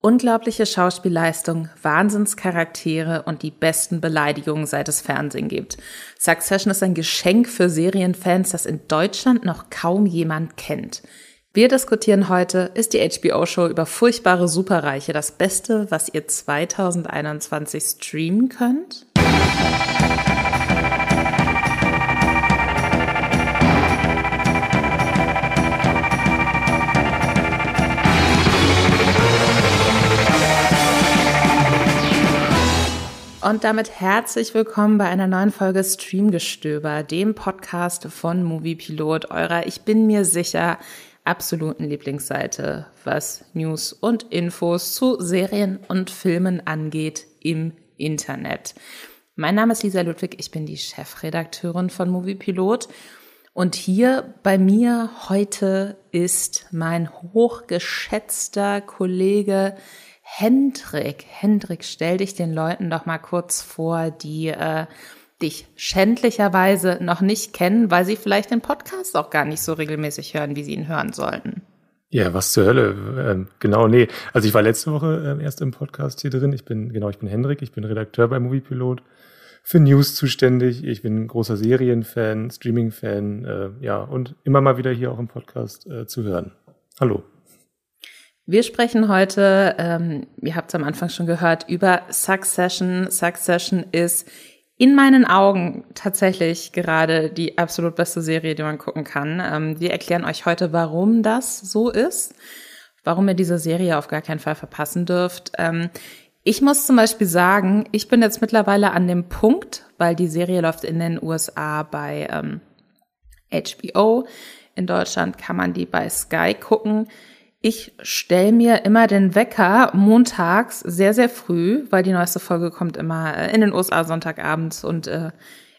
Unglaubliche Schauspielleistung, Wahnsinnscharaktere und die besten Beleidigungen seit es Fernsehen gibt. Succession ist ein Geschenk für Serienfans, das in Deutschland noch kaum jemand kennt. Wir diskutieren heute, ist die HBO-Show über furchtbare Superreiche das Beste, was ihr 2021 streamen könnt? Und damit herzlich willkommen bei einer neuen Folge Streamgestöber, dem Podcast von Moviepilot, eurer, ich bin mir sicher, absoluten Lieblingsseite, was News und Infos zu Serien und Filmen angeht im Internet. Mein Name ist Lisa Ludwig, ich bin die Chefredakteurin von Moviepilot. Und hier bei mir heute ist mein hochgeschätzter Kollege Hendrik, Hendrik, stell dich den Leuten doch mal kurz vor, die äh, dich schändlicherweise noch nicht kennen, weil sie vielleicht den Podcast auch gar nicht so regelmäßig hören, wie sie ihn hören sollten. Ja, was zur Hölle? Ähm, genau, nee. Also ich war letzte Woche äh, erst im Podcast hier drin. Ich bin, genau, ich bin Hendrik, ich bin Redakteur bei Moviepilot, für News zuständig. Ich bin großer Serienfan, Streaming-Fan, äh, ja, und immer mal wieder hier auch im Podcast äh, zu hören. Hallo. Wir sprechen heute, ähm, ihr habt es am Anfang schon gehört, über Succession. Succession ist in meinen Augen tatsächlich gerade die absolut beste Serie, die man gucken kann. Ähm, wir erklären euch heute, warum das so ist, warum ihr diese Serie auf gar keinen Fall verpassen dürft. Ähm, ich muss zum Beispiel sagen, ich bin jetzt mittlerweile an dem Punkt, weil die Serie läuft in den USA bei ähm, HBO. In Deutschland kann man die bei Sky gucken ich stelle mir immer den Wecker montags sehr, sehr früh, weil die neueste Folge kommt immer äh, in den USA Sonntagabends und äh,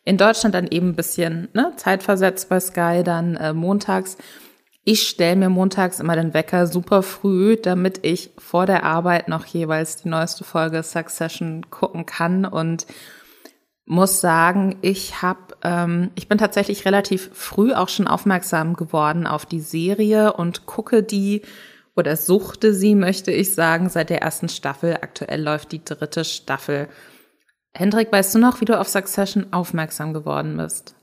in Deutschland dann eben ein bisschen ne, zeitversetzt bei Sky dann äh, montags. Ich stelle mir montags immer den Wecker super früh, damit ich vor der Arbeit noch jeweils die neueste Folge Succession gucken kann und muss sagen, ich habe, ähm, ich bin tatsächlich relativ früh auch schon aufmerksam geworden auf die Serie und gucke die oder suchte sie, möchte ich sagen, seit der ersten Staffel. Aktuell läuft die dritte Staffel. Hendrik, weißt du noch, wie du auf Succession aufmerksam geworden bist?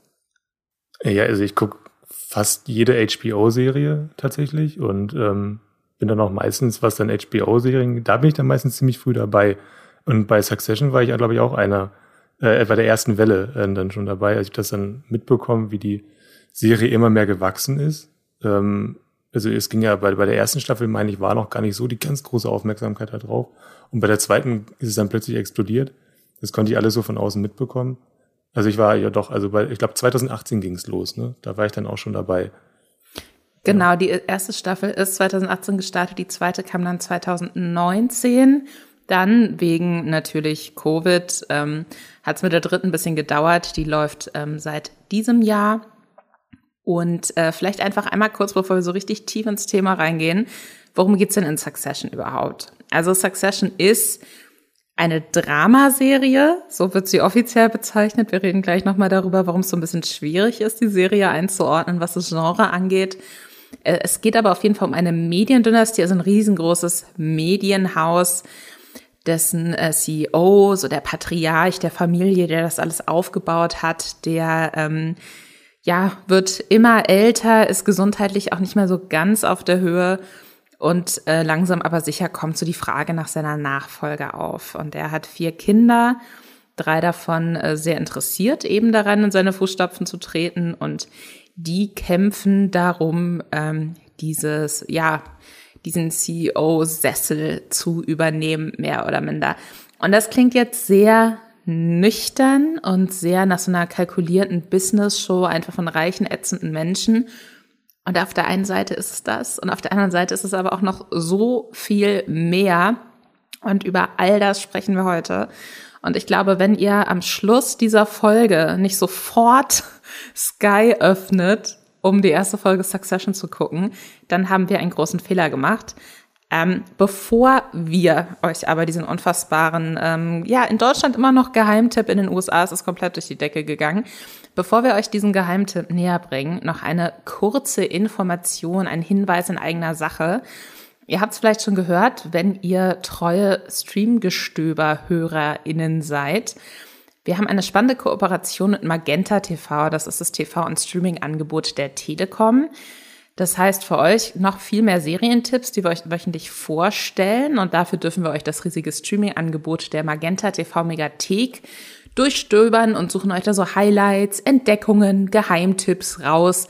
Ja, also ich gucke fast jede HBO-Serie tatsächlich und ähm, bin dann auch meistens, was dann HBO-Serien, da bin ich dann meistens ziemlich früh dabei. Und bei Succession war ich, glaube ich, auch einer, äh, bei der ersten Welle äh, dann schon dabei, als ich das dann mitbekommen, wie die Serie immer mehr gewachsen ist. Ähm, also es ging ja bei, bei der ersten Staffel, meine ich, war noch gar nicht so die ganz große Aufmerksamkeit da drauf. Und bei der zweiten ist es dann plötzlich explodiert. Das konnte ich alles so von außen mitbekommen. Also ich war ja doch, also bei, ich glaube 2018 ging es los, ne? Da war ich dann auch schon dabei. Genau, die erste Staffel ist 2018 gestartet, die zweite kam dann 2019. Dann wegen natürlich Covid ähm, hat es mit der dritten ein bisschen gedauert. Die läuft ähm, seit diesem Jahr. Und äh, vielleicht einfach einmal kurz, bevor wir so richtig tief ins Thema reingehen, worum geht's denn in Succession überhaupt? Also Succession ist eine Dramaserie, so wird sie offiziell bezeichnet. Wir reden gleich nochmal darüber, warum es so ein bisschen schwierig ist, die Serie einzuordnen, was das Genre angeht. Äh, es geht aber auf jeden Fall um eine Mediendynastie, also ein riesengroßes Medienhaus, dessen äh, CEO, so der Patriarch der Familie, der das alles aufgebaut hat, der ähm, ja, wird immer älter, ist gesundheitlich auch nicht mehr so ganz auf der Höhe und äh, langsam aber sicher kommt so die Frage nach seiner Nachfolge auf. Und er hat vier Kinder, drei davon äh, sehr interessiert eben daran, in seine Fußstapfen zu treten und die kämpfen darum, ähm, dieses, ja, diesen CEO-Sessel zu übernehmen, mehr oder minder. Und das klingt jetzt sehr nüchtern und sehr nach so einer kalkulierten Business-Show, einfach von reichen, ätzenden Menschen. Und auf der einen Seite ist es das und auf der anderen Seite ist es aber auch noch so viel mehr. Und über all das sprechen wir heute. Und ich glaube, wenn ihr am Schluss dieser Folge nicht sofort Sky öffnet, um die erste Folge Succession zu gucken, dann haben wir einen großen Fehler gemacht. Ähm, bevor wir euch aber diesen unfassbaren, ähm, ja, in Deutschland immer noch Geheimtipp, in den USA ist es komplett durch die Decke gegangen. Bevor wir euch diesen Geheimtipp näher bringen, noch eine kurze Information, ein Hinweis in eigener Sache. Ihr habt es vielleicht schon gehört, wenn ihr treue Streamgestöber-HörerInnen seid. Wir haben eine spannende Kooperation mit Magenta TV. Das ist das TV- und Streaming-Angebot der Telekom. Das heißt für euch noch viel mehr Serientipps, die wir euch wöchentlich vorstellen. Und dafür dürfen wir euch das riesige Streaming-Angebot der Magenta TV Megathek durchstöbern und suchen euch da so Highlights, Entdeckungen, Geheimtipps raus,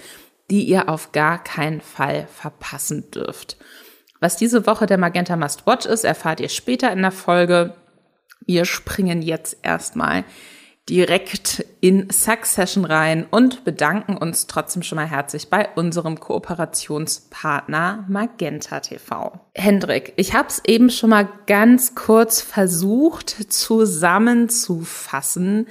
die ihr auf gar keinen Fall verpassen dürft. Was diese Woche der Magenta Must Watch ist, erfahrt ihr später in der Folge. Wir springen jetzt erstmal direkt in Succession rein und bedanken uns trotzdem schon mal herzlich bei unserem Kooperationspartner Magenta TV. Hendrik, ich habe es eben schon mal ganz kurz versucht zusammenzufassen,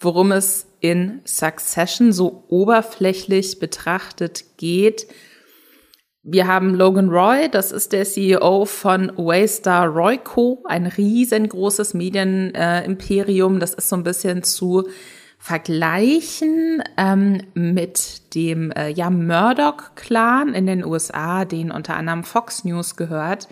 worum es in Succession so oberflächlich betrachtet geht. Wir haben Logan Roy, das ist der CEO von Waystar Royco, ein riesengroßes Medienimperium. Äh, das ist so ein bisschen zu vergleichen ähm, mit dem äh, ja, Murdoch-Clan in den USA, den unter anderem Fox News gehört.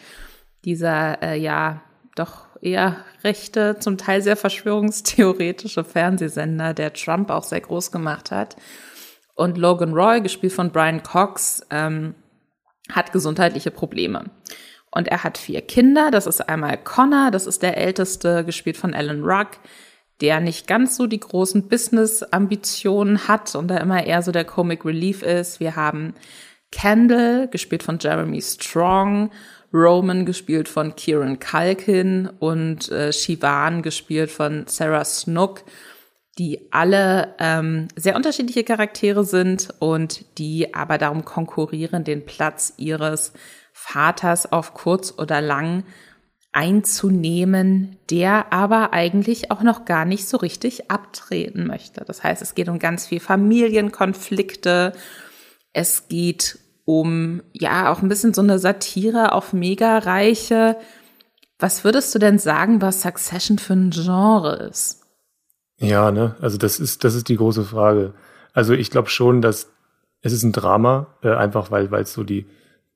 Dieser äh, ja doch eher rechte, zum Teil sehr verschwörungstheoretische Fernsehsender, der Trump auch sehr groß gemacht hat. Und Logan Roy, gespielt von Brian Cox, ähm, hat gesundheitliche Probleme. Und er hat vier Kinder. Das ist einmal Connor, das ist der älteste, gespielt von Alan Ruck, der nicht ganz so die großen Business-Ambitionen hat und da immer eher so der Comic Relief ist. Wir haben Kendall, gespielt von Jeremy Strong, Roman, gespielt von Kieran Culkin und äh, Shivan, gespielt von Sarah Snook die alle ähm, sehr unterschiedliche Charaktere sind und die aber darum konkurrieren, den Platz ihres Vaters auf kurz oder lang einzunehmen, der aber eigentlich auch noch gar nicht so richtig abtreten möchte. Das heißt, es geht um ganz viel Familienkonflikte. Es geht um, ja, auch ein bisschen so eine Satire auf Mega-Reiche. Was würdest du denn sagen, was Succession für ein Genre ist? Ja, ne, also das ist, das ist die große Frage. Also ich glaube schon, dass es ist ein Drama, äh, einfach weil weil es so die,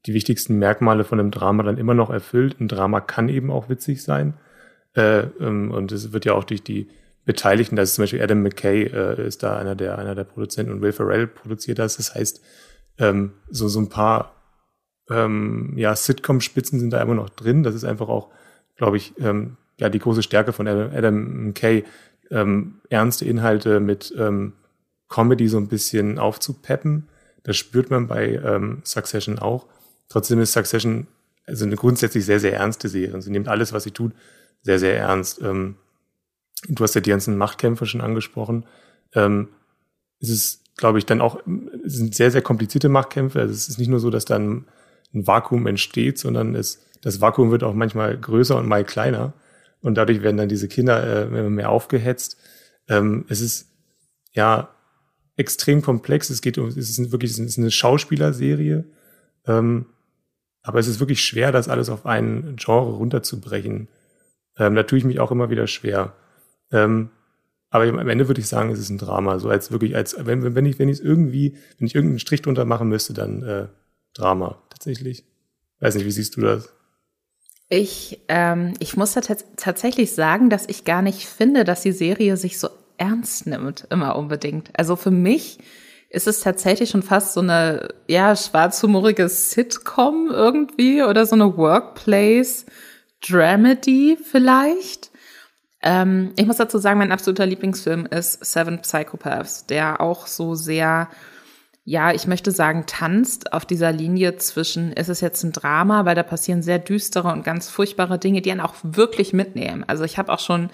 die wichtigsten Merkmale von einem Drama dann immer noch erfüllt. Ein Drama kann eben auch witzig sein. Äh, ähm, und es wird ja auch durch die Beteiligten, da ist zum Beispiel Adam McKay, äh, ist da einer der, einer der Produzenten und Will Ferrell produziert das. Das heißt, ähm, so, so ein paar ähm, ja, Sitcom-Spitzen sind da immer noch drin. Das ist einfach auch, glaube ich, ähm, ja, die große Stärke von Adam, Adam McKay, ähm, ernste Inhalte mit ähm, Comedy so ein bisschen aufzupeppen. Das spürt man bei ähm, Succession auch. Trotzdem ist Succession also eine grundsätzlich sehr, sehr ernste Serie. Sie nimmt alles, was sie tut, sehr, sehr ernst. Ähm, du hast ja die ganzen Machtkämpfe schon angesprochen. Ähm, es ist, glaube ich, dann auch, es sind sehr, sehr komplizierte Machtkämpfe. Also es ist nicht nur so, dass dann ein Vakuum entsteht, sondern es, das Vakuum wird auch manchmal größer und mal kleiner. Und dadurch werden dann diese Kinder äh, mehr aufgehetzt. Ähm, es ist ja extrem komplex. Es geht um, es ist wirklich es ist eine Schauspielerserie. Ähm, aber es ist wirklich schwer, das alles auf ein Genre runterzubrechen. Ähm, da tue ich mich auch immer wieder schwer. Ähm, aber am Ende würde ich sagen, es ist ein Drama. So als wirklich, als wenn, wenn ich, wenn ich es irgendwie, wenn ich irgendeinen Strich drunter machen müsste, dann äh, Drama tatsächlich. Weiß nicht, wie siehst du das? Ich, ähm, ich muss tatsächlich sagen, dass ich gar nicht finde, dass die Serie sich so ernst nimmt, immer unbedingt. Also für mich ist es tatsächlich schon fast so eine, ja, schwarzhumorige Sitcom irgendwie oder so eine Workplace Dramedy vielleicht. Ähm, ich muss dazu sagen, mein absoluter Lieblingsfilm ist Seven Psychopaths, der auch so sehr ja, ich möchte sagen, tanzt auf dieser Linie zwischen, ist es jetzt ein Drama, weil da passieren sehr düstere und ganz furchtbare Dinge, die einen auch wirklich mitnehmen. Also ich habe auch schon,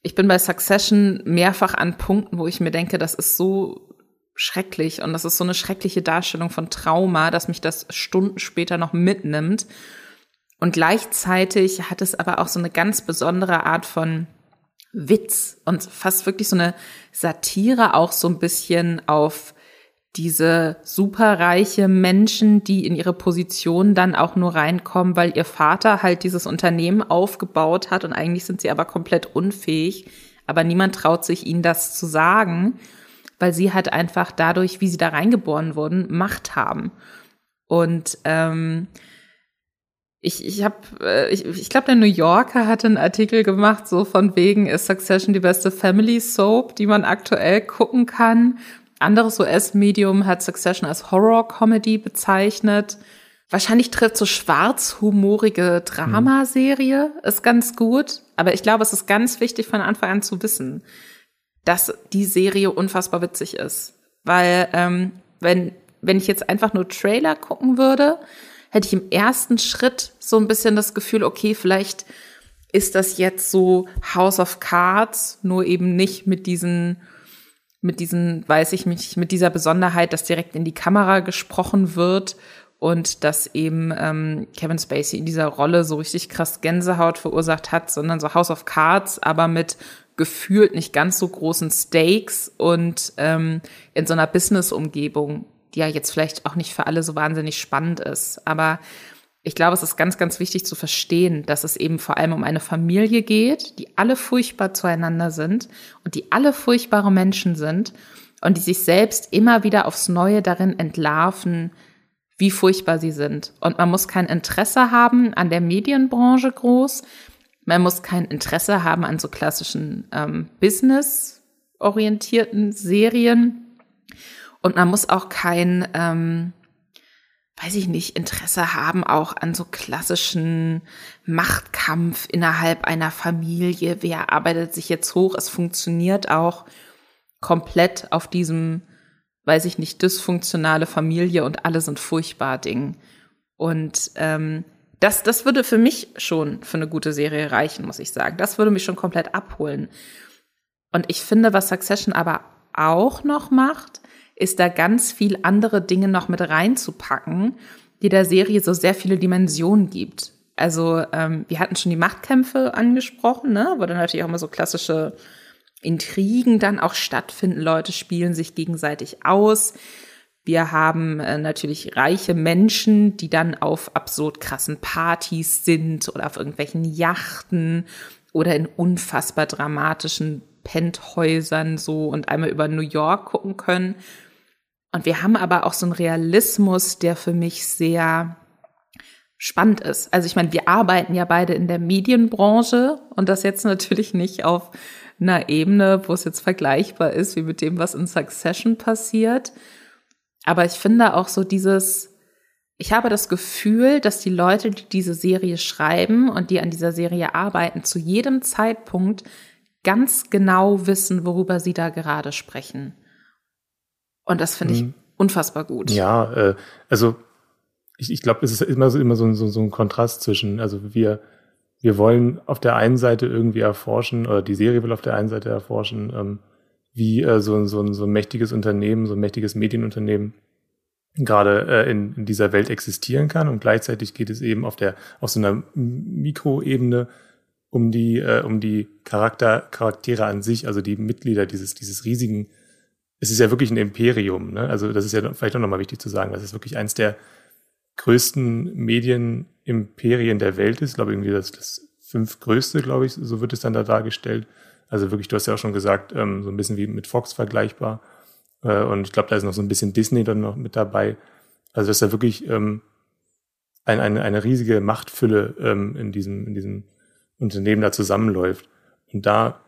ich bin bei Succession mehrfach an Punkten, wo ich mir denke, das ist so schrecklich und das ist so eine schreckliche Darstellung von Trauma, dass mich das Stunden später noch mitnimmt. Und gleichzeitig hat es aber auch so eine ganz besondere Art von Witz und fast wirklich so eine Satire auch so ein bisschen auf diese superreiche Menschen, die in ihre Position dann auch nur reinkommen, weil ihr Vater halt dieses Unternehmen aufgebaut hat und eigentlich sind sie aber komplett unfähig, aber niemand traut sich ihnen das zu sagen, weil sie halt einfach dadurch, wie sie da reingeboren wurden, Macht haben. Und ähm, ich, ich habe, äh, ich, ich glaube, der New Yorker hatte einen Artikel gemacht, so von wegen ist Succession die beste Family Soap, die man aktuell gucken kann. Anderes US-Medium hat Succession als Horror-Comedy bezeichnet. Wahrscheinlich trifft so schwarzhumorige Dramaserie mhm. ist ganz gut. Aber ich glaube, es ist ganz wichtig von Anfang an zu wissen, dass die Serie unfassbar witzig ist. Weil ähm, wenn, wenn ich jetzt einfach nur Trailer gucken würde, hätte ich im ersten Schritt so ein bisschen das Gefühl, okay, vielleicht ist das jetzt so House of Cards, nur eben nicht mit diesen, mit diesen, weiß ich nicht, mit dieser Besonderheit, dass direkt in die Kamera gesprochen wird und dass eben ähm, Kevin Spacey in dieser Rolle so richtig krass Gänsehaut verursacht hat, sondern so House of Cards, aber mit gefühlt nicht ganz so großen Stakes und ähm, in so einer Business-Umgebung die ja jetzt vielleicht auch nicht für alle so wahnsinnig spannend ist. Aber ich glaube, es ist ganz, ganz wichtig zu verstehen, dass es eben vor allem um eine Familie geht, die alle furchtbar zueinander sind und die alle furchtbare Menschen sind und die sich selbst immer wieder aufs Neue darin entlarven, wie furchtbar sie sind. Und man muss kein Interesse haben an der Medienbranche groß. Man muss kein Interesse haben an so klassischen ähm, Business-orientierten Serien und man muss auch kein, ähm, weiß ich nicht, Interesse haben auch an so klassischen Machtkampf innerhalb einer Familie. Wer arbeitet sich jetzt hoch? Es funktioniert auch komplett auf diesem, weiß ich nicht, dysfunktionale Familie und alle sind furchtbar Ding. Und ähm, das, das würde für mich schon für eine gute Serie reichen, muss ich sagen. Das würde mich schon komplett abholen. Und ich finde, was Succession aber auch noch macht, ist da ganz viel andere Dinge noch mit reinzupacken, die der Serie so sehr viele Dimensionen gibt. Also ähm, wir hatten schon die Machtkämpfe angesprochen, ne? wo dann natürlich auch immer so klassische Intrigen dann auch stattfinden. Leute spielen sich gegenseitig aus. Wir haben äh, natürlich reiche Menschen, die dann auf absurd krassen Partys sind oder auf irgendwelchen Yachten oder in unfassbar dramatischen Penthäusern so und einmal über New York gucken können. Und wir haben aber auch so einen Realismus, der für mich sehr spannend ist. Also ich meine, wir arbeiten ja beide in der Medienbranche und das jetzt natürlich nicht auf einer Ebene, wo es jetzt vergleichbar ist wie mit dem, was in Succession passiert. Aber ich finde auch so dieses, ich habe das Gefühl, dass die Leute, die diese Serie schreiben und die an dieser Serie arbeiten, zu jedem Zeitpunkt ganz genau wissen, worüber sie da gerade sprechen. Und das finde ich mhm. unfassbar gut. Ja, äh, also ich, ich glaube, es ist immer so immer so, so, so ein Kontrast zwischen, also wir, wir wollen auf der einen Seite irgendwie erforschen, oder die Serie will auf der einen Seite erforschen, ähm, wie äh, so, so, so ein mächtiges Unternehmen, so ein mächtiges Medienunternehmen gerade äh, in, in dieser Welt existieren kann. Und gleichzeitig geht es eben auf der auf so einer Mikroebene um die äh, um die Charakter Charaktere an sich, also die Mitglieder dieses dieses riesigen es ist ja wirklich ein Imperium. Ne? Also das ist ja vielleicht auch nochmal wichtig zu sagen, dass es wirklich eins der größten Medienimperien der Welt ist. Ich glaube, irgendwie das, das fünftgrößte, glaube ich, so wird es dann da dargestellt. Also wirklich, du hast ja auch schon gesagt, ähm, so ein bisschen wie mit Fox vergleichbar. Äh, und ich glaube, da ist noch so ein bisschen Disney dann noch mit dabei. Also das ist ja wirklich ähm, ein, eine, eine riesige Machtfülle ähm, in, diesem, in diesem Unternehmen da zusammenläuft. Und da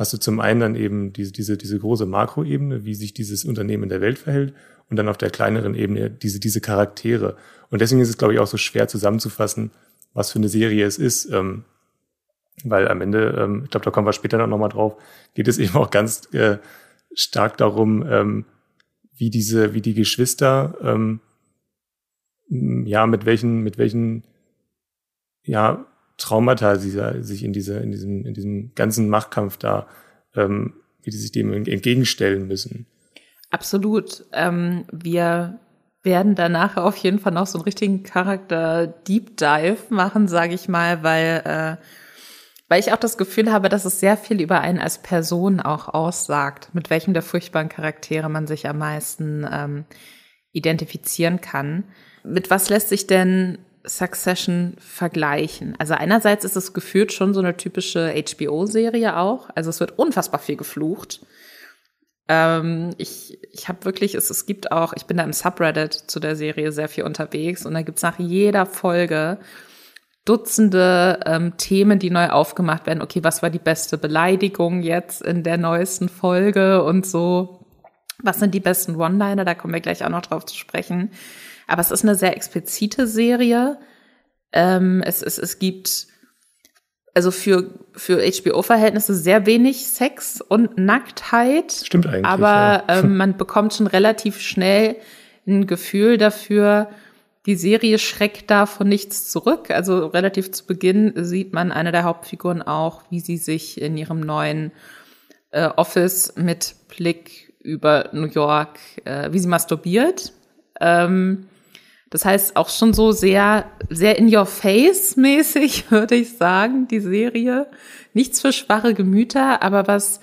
hast du zum einen dann eben diese, diese, diese große Makroebene, wie sich dieses Unternehmen in der Welt verhält und dann auf der kleineren Ebene diese, diese Charaktere. Und deswegen ist es, glaube ich, auch so schwer zusammenzufassen, was für eine Serie es ist. Ähm, weil am Ende, ähm, ich glaube, da kommen wir später noch mal drauf, geht es eben auch ganz äh, stark darum, ähm, wie diese, wie die Geschwister, ähm, ja, mit welchen, mit welchen, ja, Traumata sie sich in diese, in diesem, in diesem ganzen Machtkampf da, ähm, wie die sich dem entgegenstellen müssen. Absolut. Ähm, wir werden danach auf jeden Fall noch so einen richtigen Charakter Deep Dive machen, sage ich mal, weil äh, weil ich auch das Gefühl habe, dass es sehr viel über einen als Person auch aussagt, mit welchem der furchtbaren Charaktere man sich am meisten ähm, identifizieren kann. Mit was lässt sich denn Succession vergleichen? Also einerseits ist es gefühlt schon so eine typische HBO-Serie auch. Also es wird unfassbar viel geflucht. Ähm, ich ich habe wirklich, es, es gibt auch, ich bin da im Subreddit zu der Serie sehr viel unterwegs und da gibt's nach jeder Folge Dutzende ähm, Themen, die neu aufgemacht werden. Okay, was war die beste Beleidigung jetzt in der neuesten Folge und so? Was sind die besten One-Liner? Da kommen wir gleich auch noch drauf zu sprechen. Aber es ist eine sehr explizite Serie. Ähm, es, es, es gibt also für, für HBO-Verhältnisse sehr wenig Sex und Nacktheit. Stimmt eigentlich. Aber ja. ähm, man bekommt schon relativ schnell ein Gefühl dafür, die Serie schreckt da von nichts zurück. Also relativ zu Beginn sieht man eine der Hauptfiguren auch, wie sie sich in ihrem neuen äh, Office mit Blick über New York, äh, wie sie masturbiert. Ähm, das heißt auch schon so sehr, sehr in your face mäßig, würde ich sagen, die Serie. Nichts für schwache Gemüter, aber was,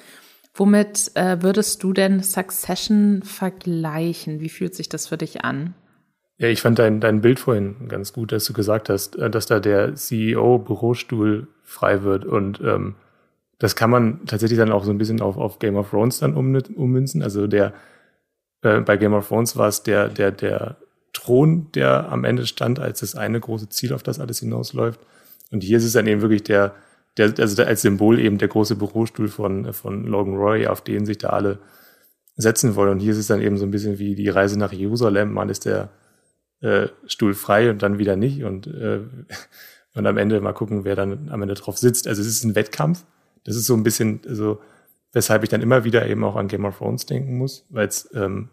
womit äh, würdest du denn Succession vergleichen? Wie fühlt sich das für dich an? Ja, ich fand dein, dein Bild vorhin ganz gut, dass du gesagt hast, äh, dass da der CEO-Bürostuhl frei wird und ähm, das kann man tatsächlich dann auch so ein bisschen auf, auf Game of Thrones dann um, ummünzen. Also der äh, bei Game of Thrones war es der, der, der Thron, der am Ende stand, als das eine große Ziel, auf das alles hinausläuft. Und hier ist es dann eben wirklich der, der, also als Symbol eben der große Bürostuhl von, von Logan Roy, auf den sich da alle setzen wollen. Und hier ist es dann eben so ein bisschen wie die Reise nach Jerusalem. Man ist der äh, Stuhl frei und dann wieder nicht. Und, äh, und am Ende mal gucken, wer dann am Ende drauf sitzt. Also es ist ein Wettkampf. Das ist so ein bisschen, also weshalb ich dann immer wieder eben auch an Game of Thrones denken muss, weil es ähm,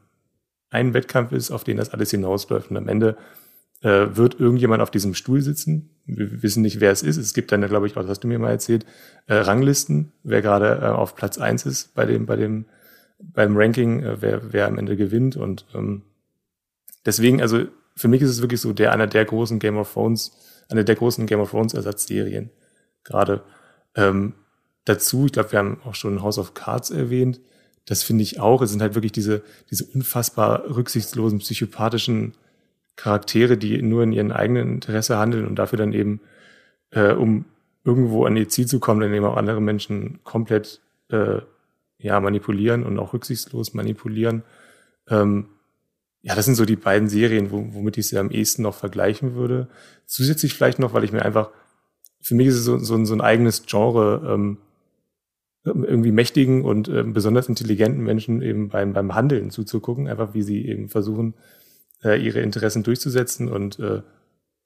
ein Wettkampf ist, auf den das alles hinausläuft. Und am Ende äh, wird irgendjemand auf diesem Stuhl sitzen. Wir wissen nicht, wer es ist. Es gibt dann, glaube ich, auch, das hast du mir mal erzählt, äh, Ranglisten, wer gerade äh, auf Platz eins ist bei dem, bei dem, beim Ranking, äh, wer, wer am Ende gewinnt. Und ähm, deswegen, also für mich ist es wirklich so der einer der großen Game of Thrones, eine der großen Game of Thrones Ersatzserien. Gerade ähm, dazu, ich glaube, wir haben auch schon House of Cards erwähnt. Das finde ich auch. Es sind halt wirklich diese, diese unfassbar rücksichtslosen, psychopathischen Charaktere, die nur in ihren eigenen Interesse handeln und dafür dann eben, äh, um irgendwo an ihr Ziel zu kommen, dann eben auch andere Menschen komplett äh, ja, manipulieren und auch rücksichtslos manipulieren. Ähm, ja, das sind so die beiden Serien, womit ich sie am ehesten noch vergleichen würde. Zusätzlich vielleicht noch, weil ich mir einfach, für mich ist es so, so, so ein eigenes Genre, ähm, irgendwie mächtigen und äh, besonders intelligenten Menschen eben beim, beim Handeln zuzugucken, einfach wie sie eben versuchen, äh, ihre Interessen durchzusetzen. Und äh,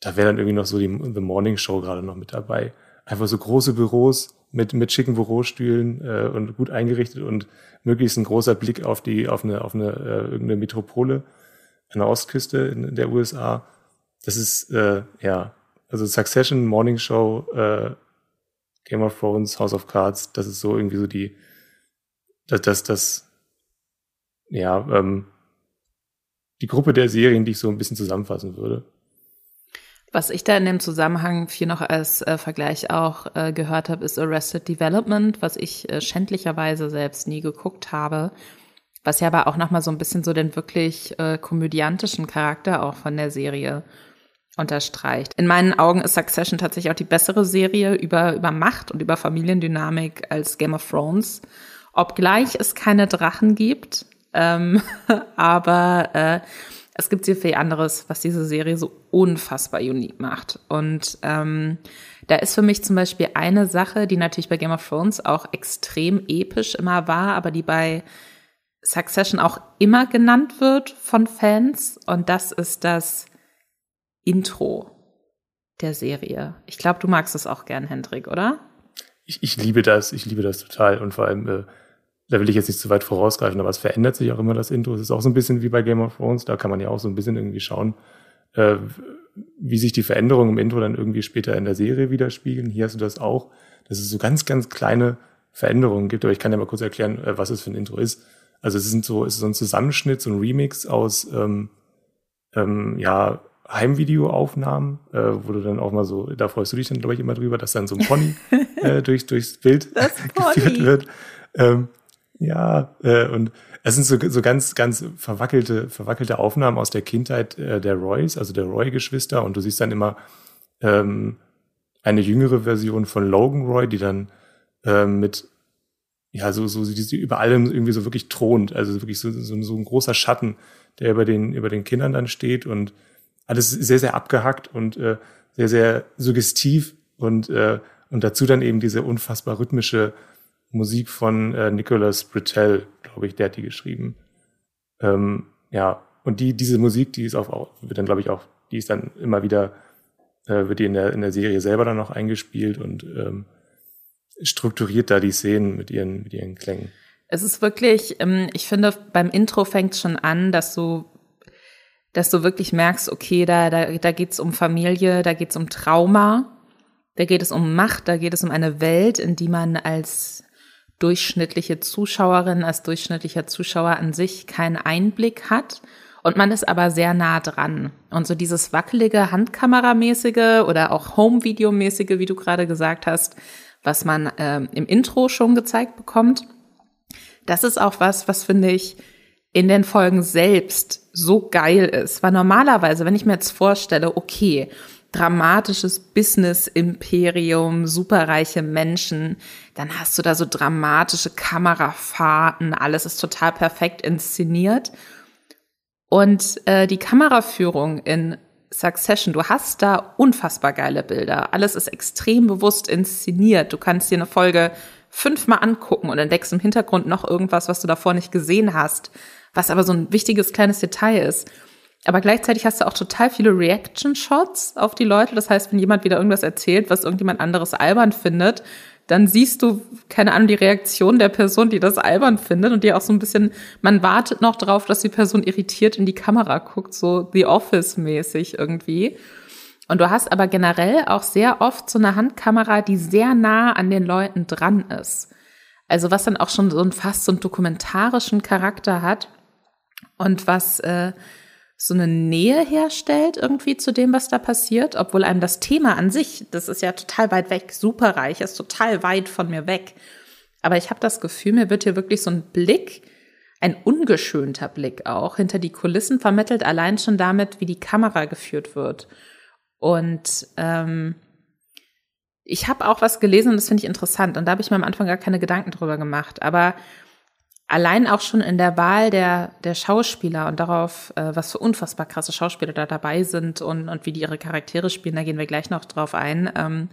da wäre dann irgendwie noch so die The Morning Show gerade noch mit dabei. Einfach so große Büros mit, mit schicken Bürostühlen äh, und gut eingerichtet und möglichst ein großer Blick auf die, auf eine, auf eine äh, irgendeine Metropole an der Ostküste in, der USA. Das ist, äh, ja, also Succession, Morning Show, äh, Game of Thrones, House of Cards, das ist so irgendwie so die, das, das, das ja, ähm, die Gruppe der Serien, die ich so ein bisschen zusammenfassen würde. Was ich da in dem Zusammenhang viel noch als äh, Vergleich auch äh, gehört habe, ist Arrested Development, was ich äh, schändlicherweise selbst nie geguckt habe. Was ja aber auch nochmal so ein bisschen so den wirklich äh, komödiantischen Charakter auch von der Serie unterstreicht. In meinen Augen ist Succession tatsächlich auch die bessere Serie über, über Macht und über Familiendynamik als Game of Thrones. Obgleich es keine Drachen gibt, ähm, aber äh, es gibt sehr viel anderes, was diese Serie so unfassbar unique macht. Und ähm, da ist für mich zum Beispiel eine Sache, die natürlich bei Game of Thrones auch extrem episch immer war, aber die bei Succession auch immer genannt wird von Fans und das ist das Intro der Serie. Ich glaube, du magst es auch gern, Hendrik, oder? Ich, ich liebe das, ich liebe das total und vor allem, äh, da will ich jetzt nicht zu weit vorausgreifen, aber es verändert sich auch immer das Intro. Es ist auch so ein bisschen wie bei Game of Thrones, da kann man ja auch so ein bisschen irgendwie schauen, äh, wie sich die Veränderungen im Intro dann irgendwie später in der Serie widerspiegeln. Hier hast du das auch, dass es so ganz, ganz kleine Veränderungen gibt, aber ich kann ja mal kurz erklären, äh, was es für ein Intro ist. Also es sind so, es ist so ein Zusammenschnitt, so ein Remix aus ähm, ähm, ja, Heimvideoaufnahmen, äh, wo du dann auch mal so, da freust du dich dann, glaube ich, immer drüber, dass dann so ein Pony äh, durch, durchs Bild geführt wird. Ähm, ja, äh, und es sind so, so ganz, ganz verwackelte, verwackelte Aufnahmen aus der Kindheit äh, der Roys, also der Roy-Geschwister, und du siehst dann immer ähm, eine jüngere Version von Logan Roy, die dann äh, mit ja, so, so, die über allem irgendwie so wirklich thront. Also wirklich so, so, so ein großer Schatten, der über den, über den Kindern dann steht und alles sehr, sehr abgehackt und äh, sehr, sehr suggestiv und, äh, und dazu dann eben diese unfassbar rhythmische Musik von äh, Nicolas Britell, glaube ich, der hat die geschrieben. Ähm, ja, und die, diese Musik, die ist auch, wird dann, glaube ich, auch, die ist dann immer wieder, äh, wird die in der, in der Serie selber dann noch eingespielt und ähm, strukturiert da die Szenen mit ihren, mit ihren Klängen. Es ist wirklich, ähm, ich finde, beim Intro fängt schon an, dass du, dass du wirklich merkst, okay, da, da, da geht's um Familie, da geht's um Trauma, da geht es um Macht, da geht es um eine Welt, in die man als durchschnittliche Zuschauerin, als durchschnittlicher Zuschauer an sich keinen Einblick hat. Und man ist aber sehr nah dran. Und so dieses wackelige Handkameramäßige oder auch Home-Video-mäßige, wie du gerade gesagt hast, was man äh, im Intro schon gezeigt bekommt, das ist auch was, was finde ich in den Folgen selbst so geil ist. Weil normalerweise, wenn ich mir jetzt vorstelle, okay, dramatisches Business-Imperium, superreiche Menschen, dann hast du da so dramatische Kamerafahrten, alles ist total perfekt inszeniert. Und äh, die Kameraführung in Succession, du hast da unfassbar geile Bilder. Alles ist extrem bewusst inszeniert. Du kannst dir eine Folge fünfmal angucken und entdeckst im Hintergrund noch irgendwas, was du davor nicht gesehen hast, was aber so ein wichtiges kleines Detail ist. Aber gleichzeitig hast du auch total viele Reaction-Shots auf die Leute. Das heißt, wenn jemand wieder irgendwas erzählt, was irgendjemand anderes albern findet, dann siehst du, keine Ahnung, die Reaktion der Person, die das albern findet und die auch so ein bisschen, man wartet noch drauf, dass die Person irritiert in die Kamera guckt, so The Office-mäßig irgendwie. Und du hast aber generell auch sehr oft so eine Handkamera, die sehr nah an den Leuten dran ist. Also was dann auch schon so ein fast so einen dokumentarischen Charakter hat und was äh, so eine Nähe herstellt irgendwie zu dem, was da passiert, obwohl einem das Thema an sich, das ist ja total weit weg, superreich, ist total weit von mir weg. Aber ich habe das Gefühl, mir wird hier wirklich so ein Blick, ein ungeschönter Blick auch hinter die Kulissen vermittelt, allein schon damit, wie die Kamera geführt wird. Und ähm, ich habe auch was gelesen und das finde ich interessant. Und da habe ich mir am Anfang gar keine Gedanken drüber gemacht. Aber allein auch schon in der Wahl der, der Schauspieler und darauf, äh, was für unfassbar krasse Schauspieler da dabei sind und, und wie die ihre Charaktere spielen, da gehen wir gleich noch drauf ein. Ähm,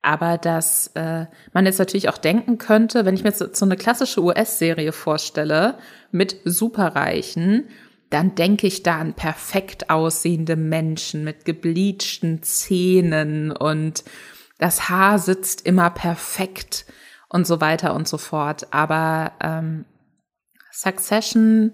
aber dass äh, man jetzt natürlich auch denken könnte, wenn ich mir jetzt so eine klassische US-Serie vorstelle mit Superreichen, dann denke ich da an perfekt aussehende Menschen mit gebleachten Zähnen und das Haar sitzt immer perfekt und so weiter und so fort. Aber ähm, Succession,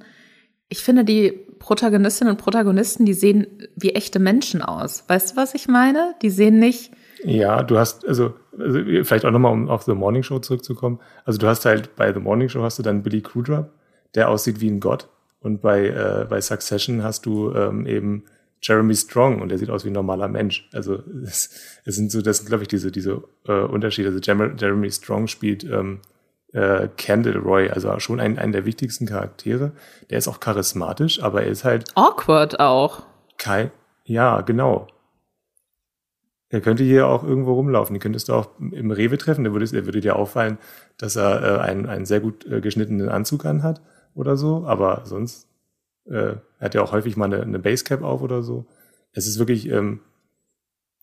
ich finde, die Protagonistinnen und Protagonisten, die sehen wie echte Menschen aus. Weißt du, was ich meine? Die sehen nicht. Ja, du hast, also, also vielleicht auch nochmal, um auf The Morning Show zurückzukommen. Also du hast halt bei The Morning Show hast du dann Billy Crudup, der aussieht wie ein Gott. Und bei, äh, bei Succession hast du ähm, eben Jeremy Strong und der sieht aus wie ein normaler Mensch. Also es, es sind so, das sind, glaube ich, diese, diese äh, Unterschiede. Also Jeremy Strong spielt ähm, äh, Candle Roy, also schon ein, ein der wichtigsten Charaktere. Der ist auch charismatisch, aber er ist halt. Awkward auch. Kein, ja, genau. Er könnte hier auch irgendwo rumlaufen. Den könntest du auch im Rewe treffen. Der würde, der würde dir auffallen, dass er äh, einen, einen sehr gut äh, geschnittenen Anzug anhat oder so, aber sonst äh, hat ja auch häufig mal eine, eine Basecap auf oder so. Es ist wirklich, ähm,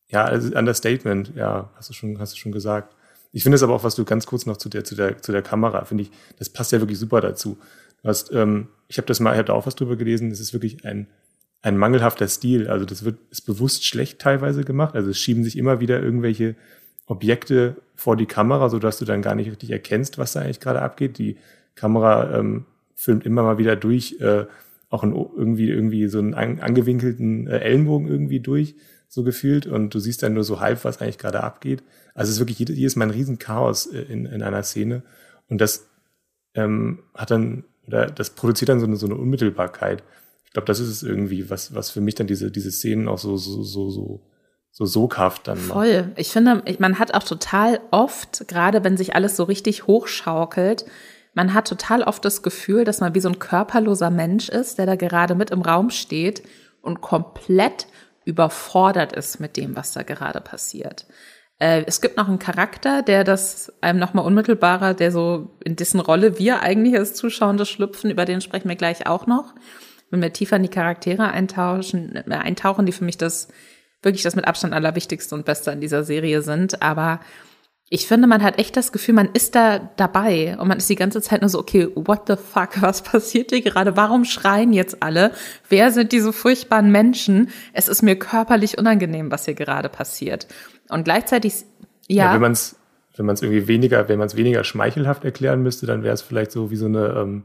ja, also Understatement, ja, hast du schon, hast du schon gesagt. Ich finde es aber auch, was du ganz kurz noch zu der, zu der, zu der Kamera, finde ich, das passt ja wirklich super dazu. Du hast, ähm, ich habe das mal, ich habe da auch was drüber gelesen, es ist wirklich ein, ein mangelhafter Stil. Also das wird, ist bewusst schlecht teilweise gemacht. Also es schieben sich immer wieder irgendwelche Objekte vor die Kamera, so dass du dann gar nicht richtig erkennst, was da eigentlich gerade abgeht. Die Kamera ähm, filmt immer mal wieder durch, äh, auch ein, irgendwie, irgendwie so einen an, angewinkelten äh, Ellenbogen irgendwie durch, so gefühlt. Und du siehst dann nur so halb, was eigentlich gerade abgeht. Also es ist wirklich jedes, jedes Mal ein Riesenchaos äh, in, in einer Szene. Und das ähm, hat dann, oder das produziert dann so eine, so eine Unmittelbarkeit. Ich glaube, das ist es irgendwie, was, was für mich dann diese, diese Szenen auch so, so, so, so, so soghaft dann macht. Voll. Ich finde, man hat auch total oft, gerade wenn sich alles so richtig hochschaukelt, man hat total oft das Gefühl, dass man wie so ein körperloser Mensch ist, der da gerade mit im Raum steht und komplett überfordert ist mit dem, was da gerade passiert. Äh, es gibt noch einen Charakter, der das einem nochmal unmittelbarer, der so in dessen Rolle wir eigentlich als Zuschauende schlüpfen, über den sprechen wir gleich auch noch. Wenn wir tiefer in die Charaktere eintauchen, äh, eintauchen, die für mich das wirklich das mit Abstand allerwichtigste und beste an dieser Serie sind. Aber ich finde, man hat echt das Gefühl, man ist da dabei und man ist die ganze Zeit nur so, okay, what the fuck, was passiert hier gerade? Warum schreien jetzt alle? Wer sind diese furchtbaren Menschen? Es ist mir körperlich unangenehm, was hier gerade passiert. Und gleichzeitig, ja. ja wenn man es wenn man es irgendwie weniger, wenn man es weniger schmeichelhaft erklären müsste, dann wäre es vielleicht so wie so eine ähm,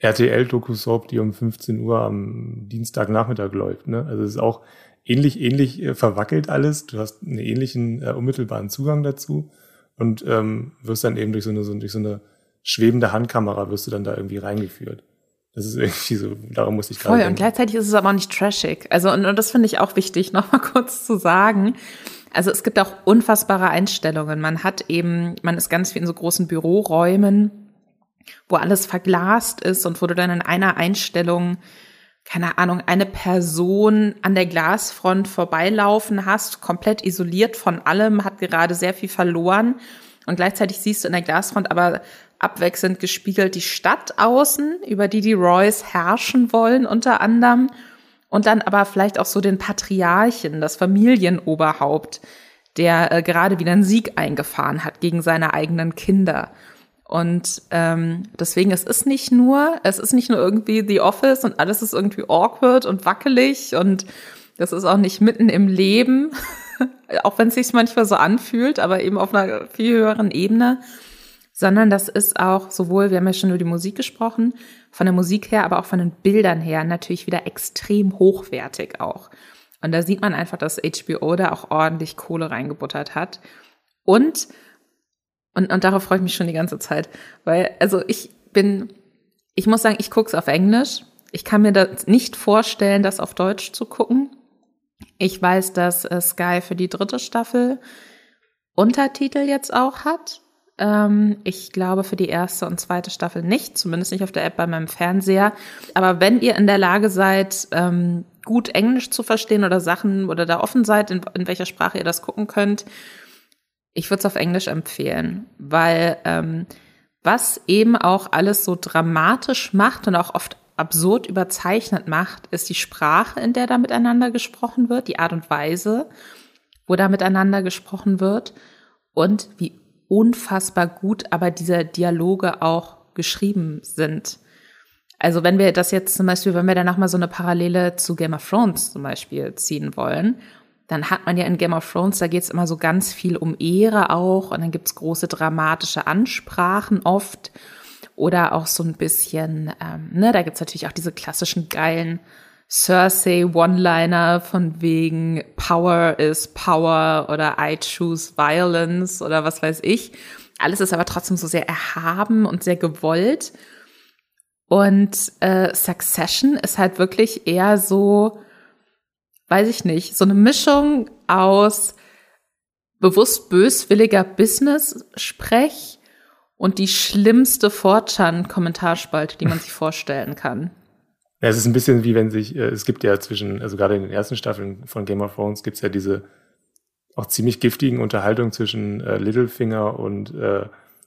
RTL-Doku-Soap, die um 15 Uhr am Dienstagnachmittag läuft. Ne? Also es ist auch ähnlich, ähnlich äh, verwackelt alles. Du hast einen ähnlichen äh, unmittelbaren Zugang dazu und ähm, wirst dann eben durch so eine, so, durch so eine schwebende Handkamera wirst du dann da irgendwie reingeführt. Das ist irgendwie so, darum muss ich gerade Voll, denken. und gleichzeitig ist es aber auch nicht trashig. Also, und, und das finde ich auch wichtig, nochmal kurz zu sagen. Also es gibt auch unfassbare Einstellungen. Man hat eben, man ist ganz viel in so großen Büroräumen, wo alles verglast ist und wo du dann in einer Einstellung keine Ahnung, eine Person an der Glasfront vorbeilaufen hast, komplett isoliert von allem, hat gerade sehr viel verloren. Und gleichzeitig siehst du in der Glasfront aber abwechselnd gespiegelt die Stadt außen, über die die Roys herrschen wollen unter anderem. Und dann aber vielleicht auch so den Patriarchen, das Familienoberhaupt, der äh, gerade wieder einen Sieg eingefahren hat gegen seine eigenen Kinder. Und ähm, deswegen, es ist nicht nur, es ist nicht nur irgendwie The Office und alles ist irgendwie awkward und wackelig und das ist auch nicht mitten im Leben, auch wenn es sich manchmal so anfühlt, aber eben auf einer viel höheren Ebene, sondern das ist auch sowohl, wir haben ja schon über die Musik gesprochen, von der Musik her, aber auch von den Bildern her natürlich wieder extrem hochwertig auch. Und da sieht man einfach, dass HBO da auch ordentlich Kohle reingebuttert hat. Und und, und darauf freue ich mich schon die ganze Zeit. Weil, also ich bin, ich muss sagen, ich gucke es auf Englisch. Ich kann mir das nicht vorstellen, das auf Deutsch zu gucken. Ich weiß, dass äh, Sky für die dritte Staffel Untertitel jetzt auch hat. Ähm, ich glaube für die erste und zweite Staffel nicht, zumindest nicht auf der App bei meinem Fernseher. Aber wenn ihr in der Lage seid, ähm, gut Englisch zu verstehen oder Sachen oder da offen seid, in, in welcher Sprache ihr das gucken könnt, ich würde es auf Englisch empfehlen, weil ähm, was eben auch alles so dramatisch macht und auch oft absurd überzeichnet macht, ist die Sprache, in der da miteinander gesprochen wird, die Art und Weise, wo da miteinander gesprochen wird und wie unfassbar gut aber diese Dialoge auch geschrieben sind. Also wenn wir das jetzt zum Beispiel, wenn wir da nochmal so eine Parallele zu Game of Thrones zum Beispiel ziehen wollen, dann hat man ja in Game of Thrones, da geht es immer so ganz viel um Ehre auch und dann gibt's große dramatische Ansprachen oft oder auch so ein bisschen, ähm, ne, da gibt's natürlich auch diese klassischen geilen Cersei One-Liner von wegen Power is Power oder I choose Violence oder was weiß ich. Alles ist aber trotzdem so sehr erhaben und sehr gewollt. Und äh, Succession ist halt wirklich eher so, weiß ich nicht, so eine Mischung aus bewusst böswilliger Business-Sprech und die schlimmste Fortran-Kommentarspalte, die man sich vorstellen kann. Ja, es ist ein bisschen wie wenn sich, äh, es gibt ja zwischen, also gerade in den ersten Staffeln von Game of Thrones gibt es ja diese auch ziemlich giftigen Unterhaltungen zwischen äh, Littlefinger und, äh,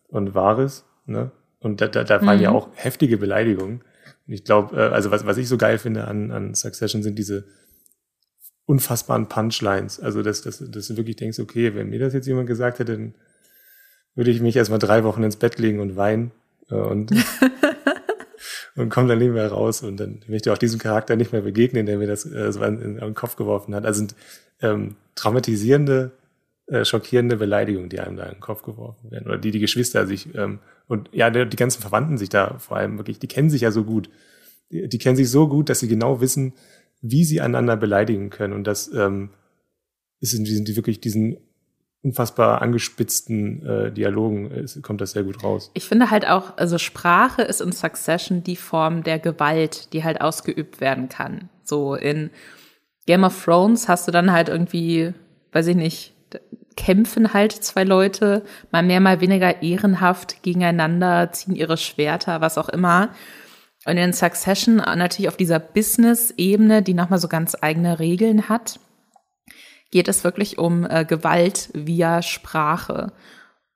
und Varys, ne? Und da, da, da waren mhm. ja auch heftige Beleidigungen. Und ich glaube, äh, also was, was ich so geil finde an, an Succession sind diese, unfassbaren Punchlines. Also, dass, dass, dass du wirklich denkst, okay, wenn mir das jetzt jemand gesagt hätte, dann würde ich mich erstmal drei Wochen ins Bett legen und weinen äh, und, und komme dann nicht mehr raus und dann möchte ich auch diesem Charakter nicht mehr begegnen, der mir das äh, so in, in, den Kopf geworfen hat. Also sind ähm, traumatisierende, äh, schockierende Beleidigungen, die einem da in den Kopf geworfen werden oder die die Geschwister sich ähm, und ja, die, die ganzen Verwandten sich da vor allem wirklich, die kennen sich ja so gut. Die, die kennen sich so gut, dass sie genau wissen, wie sie einander beleidigen können. Und das ähm, ist in diesen, die wirklich diesen unfassbar angespitzten äh, Dialogen ist, kommt das sehr gut raus. Ich finde halt auch, also Sprache ist in Succession die Form der Gewalt, die halt ausgeübt werden kann. So in Game of Thrones hast du dann halt irgendwie, weiß ich nicht, kämpfen halt zwei Leute, mal mehr, mal weniger ehrenhaft gegeneinander, ziehen ihre Schwerter, was auch immer. Und in Succession natürlich auf dieser Business-Ebene, die nochmal so ganz eigene Regeln hat, geht es wirklich um äh, Gewalt via Sprache.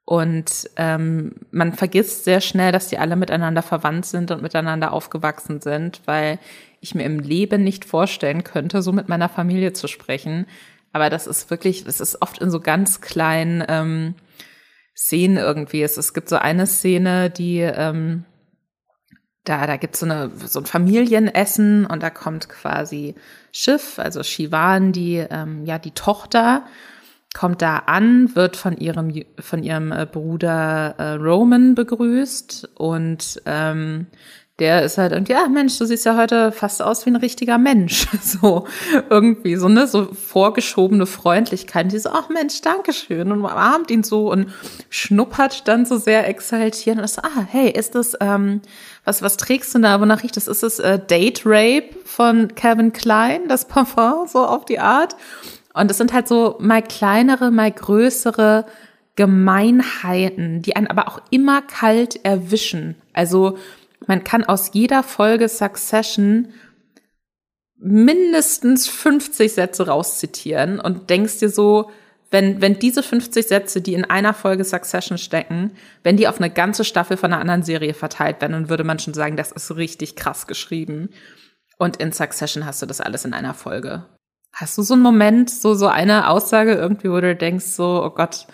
Und ähm, man vergisst sehr schnell, dass die alle miteinander verwandt sind und miteinander aufgewachsen sind, weil ich mir im Leben nicht vorstellen könnte, so mit meiner Familie zu sprechen. Aber das ist wirklich, es ist oft in so ganz kleinen ähm, Szenen irgendwie. Es, es gibt so eine Szene, die ähm, da, da gibt's so, eine, so ein Familienessen und da kommt quasi Schiff, also Shivan, die, ähm, ja, die Tochter, kommt da an, wird von ihrem, von ihrem äh, Bruder äh, Roman begrüßt und ähm, der ist halt irgendwie, ja Mensch, du siehst ja heute fast aus wie ein richtiger Mensch. So irgendwie so ne, so vorgeschobene Freundlichkeit. Die so, ach Mensch, Dankeschön und umarmt ihn so und schnuppert dann so sehr exaltiert und ist, ah, hey, ist das, ähm, was, was trägst du da? Wonach riecht das? Ist es äh, Date Rape von Calvin Klein, das Parfum, so auf die Art? Und es sind halt so mal kleinere, mal größere Gemeinheiten, die einen aber auch immer kalt erwischen. Also man kann aus jeder Folge Succession mindestens 50 Sätze rauszitieren und denkst dir so, wenn, wenn diese 50 Sätze, die in einer Folge Succession stecken, wenn die auf eine ganze Staffel von einer anderen Serie verteilt werden, dann würde man schon sagen, das ist richtig krass geschrieben. Und in Succession hast du das alles in einer Folge. Hast du so einen Moment, so, so eine Aussage irgendwie, wo du denkst, so, oh Gott,